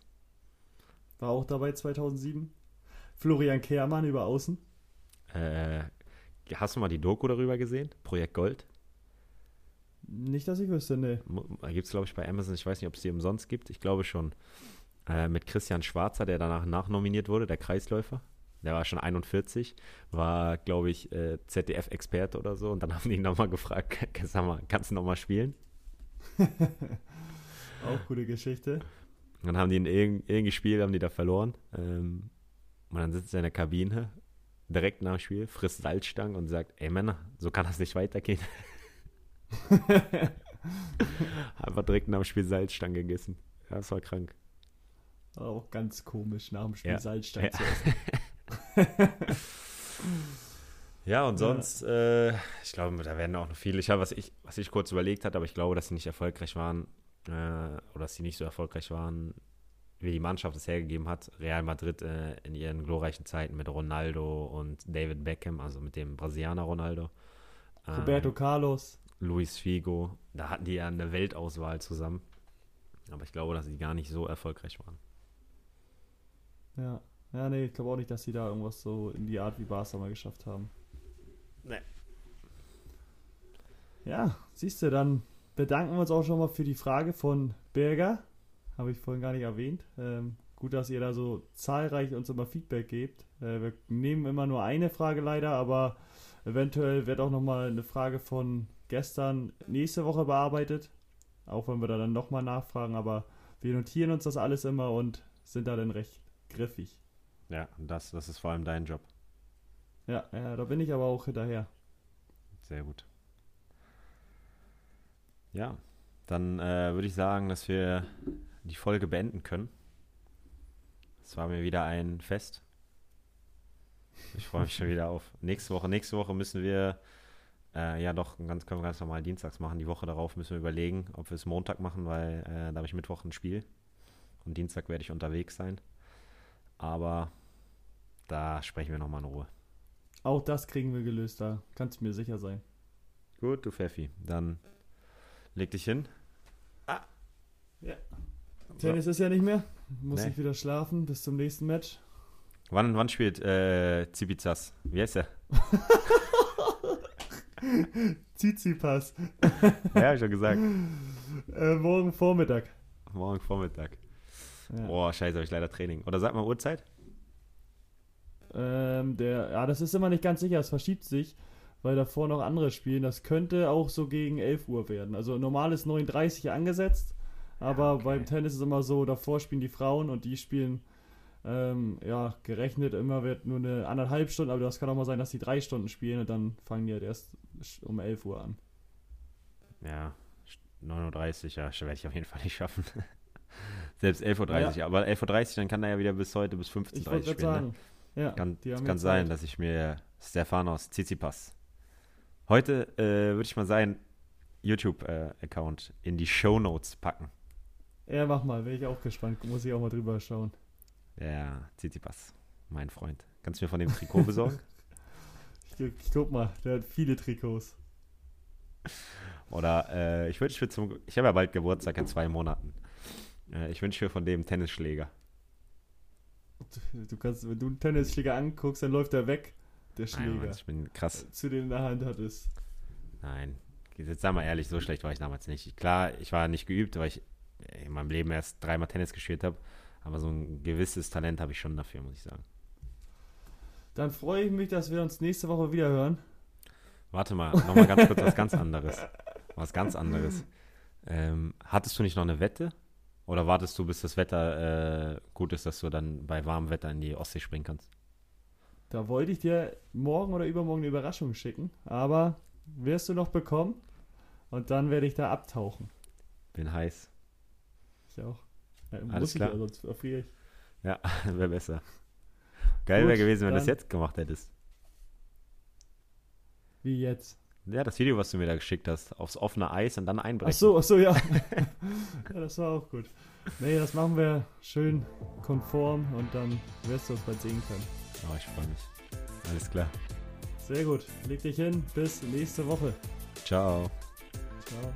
Speaker 1: War auch dabei 2007. Florian Kehrmann über Außen.
Speaker 2: Äh, hast du mal die Doku darüber gesehen? Projekt Gold?
Speaker 1: Nicht, dass ich wüsste, ne.
Speaker 2: Gibt es, glaube ich, bei Amazon. Ich weiß nicht, ob es die umsonst gibt. Ich glaube schon. Äh, mit Christian Schwarzer, der danach nachnominiert wurde, der Kreisläufer. Der war schon 41, war, glaube ich, äh, ZDF-Experte oder so. Und dann haben die ihn nochmal gefragt, sag mal, kannst du nochmal spielen?
Speaker 1: Auch gute Geschichte.
Speaker 2: Und dann haben die ihn irg irgendwie Spiel, haben die da verloren. Ähm, und dann sitzt er in der Kabine, direkt nach dem Spiel, frisst Salzstangen und sagt, ey Männer, so kann das nicht weitergehen. Einfach direkt nach dem Spiel Salzstangen gegessen. Ja, das war krank.
Speaker 1: Auch ganz komisch, nach dem Spiel
Speaker 2: Ja.
Speaker 1: Salzstein
Speaker 2: Ja.
Speaker 1: zu essen.
Speaker 2: Ja, und sonst, äh, ich glaube, da werden auch noch viele. Ich habe, was ich, was ich kurz überlegt hatte, aber ich glaube, dass sie nicht erfolgreich waren, äh, oder dass sie nicht so erfolgreich waren, wie die Mannschaft es hergegeben hat. Real Madrid äh, in ihren glorreichen Zeiten mit Ronaldo und David Beckham, also mit dem Brasilianer Ronaldo. Ähm,
Speaker 1: Roberto Carlos.
Speaker 2: Luis Figo. Da hatten die ja eine Weltauswahl zusammen. Aber ich glaube, dass sie gar nicht so erfolgreich waren.
Speaker 1: Ja. Ja, nee, ich glaube auch nicht, dass sie da irgendwas so in die Art wie Barca mal geschafft haben.
Speaker 2: Nee.
Speaker 1: Ja, siehst du, dann bedanken wir uns auch schon mal für die Frage von Berger. Habe ich vorhin gar nicht erwähnt. Ähm, gut, dass ihr da so zahlreich uns immer Feedback gebt. Äh, wir nehmen immer nur eine Frage leider, aber eventuell wird auch nochmal eine Frage von gestern nächste Woche bearbeitet. Auch wenn wir da dann nochmal nachfragen, aber wir notieren uns das alles immer und sind da dann recht griffig.
Speaker 2: Ja, das, das ist vor allem dein Job.
Speaker 1: Ja, ja, da bin ich aber auch hinterher.
Speaker 2: Sehr gut. Ja, dann äh, würde ich sagen, dass wir die Folge beenden können. Es war mir wieder ein Fest. Ich freue mich schon wieder auf nächste Woche. Nächste Woche müssen wir äh, ja doch ganz, können wir ganz normal dienstags machen. Die Woche darauf müssen wir überlegen, ob wir es Montag machen, weil äh, da habe ich Mittwoch ein Spiel. Und Dienstag werde ich unterwegs sein. Aber da sprechen wir nochmal in Ruhe.
Speaker 1: Auch das kriegen wir gelöst, da kannst du mir sicher sein.
Speaker 2: Gut, du Pfeffi. Dann leg dich hin.
Speaker 1: Tennis ist ja nicht mehr. Muss
Speaker 2: Nee.
Speaker 1: ich wieder schlafen bis zum nächsten Match.
Speaker 2: Wann, wann spielt äh, Zibizas? Wie heißt der?
Speaker 1: Tsitsipas.
Speaker 2: ja, hab ich schon gesagt.
Speaker 1: Äh, morgen Vormittag.
Speaker 2: Morgen Vormittag.
Speaker 1: Ja.
Speaker 2: Boah, scheiße, habe ich leider Training. Oder sag mal Uhrzeit?
Speaker 1: Ähm, der, ja, das ist immer nicht ganz sicher. Es verschiebt sich, weil davor noch andere spielen. Das könnte auch so gegen 11 Uhr werden. Also normal ist 9.30 Uhr angesetzt. Aber
Speaker 2: okay.
Speaker 1: beim Tennis ist immer so, davor spielen die Frauen und die spielen, ähm, ja, gerechnet immer wird nur eine anderthalb Stunden, aber das kann auch mal sein, dass die drei Stunden spielen und dann fangen die halt erst um 11 Uhr an.
Speaker 2: Ja, 9.30 Uhr, ja, werde ich auf jeden Fall nicht schaffen. Selbst 11.30 Uhr,
Speaker 1: Ja.
Speaker 2: aber 11.30 Uhr, dann kann er ja wieder bis heute bis 15.30
Speaker 1: Ich
Speaker 2: Uhr spielen. Ne?
Speaker 1: sagen. Ja,
Speaker 2: Kann, kann sein,
Speaker 1: Zeit.
Speaker 2: dass ich mir Stefanos Tsitsipas heute, äh, würde ich mal seinen YouTube-Account in die Show Notes packen.
Speaker 1: Ja, mach mal, wäre ich auch gespannt. Muss ich auch mal drüber schauen.
Speaker 2: Ja, Tsitsipas, mein Freund. Kannst du mir von dem Trikot besorgen?
Speaker 1: Ich, ich guck mal, der hat viele Trikots.
Speaker 2: Oder äh, ich wünsche mir zum. Ich habe ja bald Geburtstag in zwei Monaten. Ich wünsche mir von dem Tennisschläger.
Speaker 1: Du kannst, wenn du einen Tennisschläger anguckst, dann läuft er weg, der Schläger.
Speaker 2: Nein, Mann, ich bin krass.
Speaker 1: Zu den in der Hand hattest.
Speaker 2: Nein. Jetzt sag mal ehrlich, so schlecht war ich damals nicht. Klar, ich war nicht geübt, weil ich in meinem Leben erst dreimal Tennis gespielt habe. Aber so ein gewisses Talent habe ich schon dafür, muss ich sagen.
Speaker 1: Dann freue ich mich, dass wir uns nächste Woche wieder hören.
Speaker 2: Warte mal, nochmal ganz kurz was ganz anderes. Was ganz anderes. Ähm, hattest du nicht noch eine Wette? Oder wartest du, bis das Wetter äh, gut ist, dass du dann bei warmem Wetter in die Ostsee springen kannst?
Speaker 1: Da wollte ich dir morgen oder übermorgen eine Überraschung schicken, aber wirst du noch bekommen und dann werde ich da abtauchen.
Speaker 2: Bin heiß.
Speaker 1: Ich auch. Ja,
Speaker 2: Alles klar.
Speaker 1: Ja, sonst erfriere ich.
Speaker 2: Ja, wäre besser. Geil wäre gewesen, wenn du das jetzt gemacht hättest.
Speaker 1: Wie jetzt?
Speaker 2: Ja, das Video, was du mir da geschickt hast, aufs offene Eis und dann einbrechen.
Speaker 1: Ach so, ach so, ja. ja, das war auch gut. Nee, das machen wir schön konform und dann wirst du uns bald sehen können.
Speaker 2: Oh, ich freue mich. Alles klar.
Speaker 1: Sehr gut. Leg dich hin. Bis nächste Woche.
Speaker 2: Ciao.
Speaker 1: Ciao.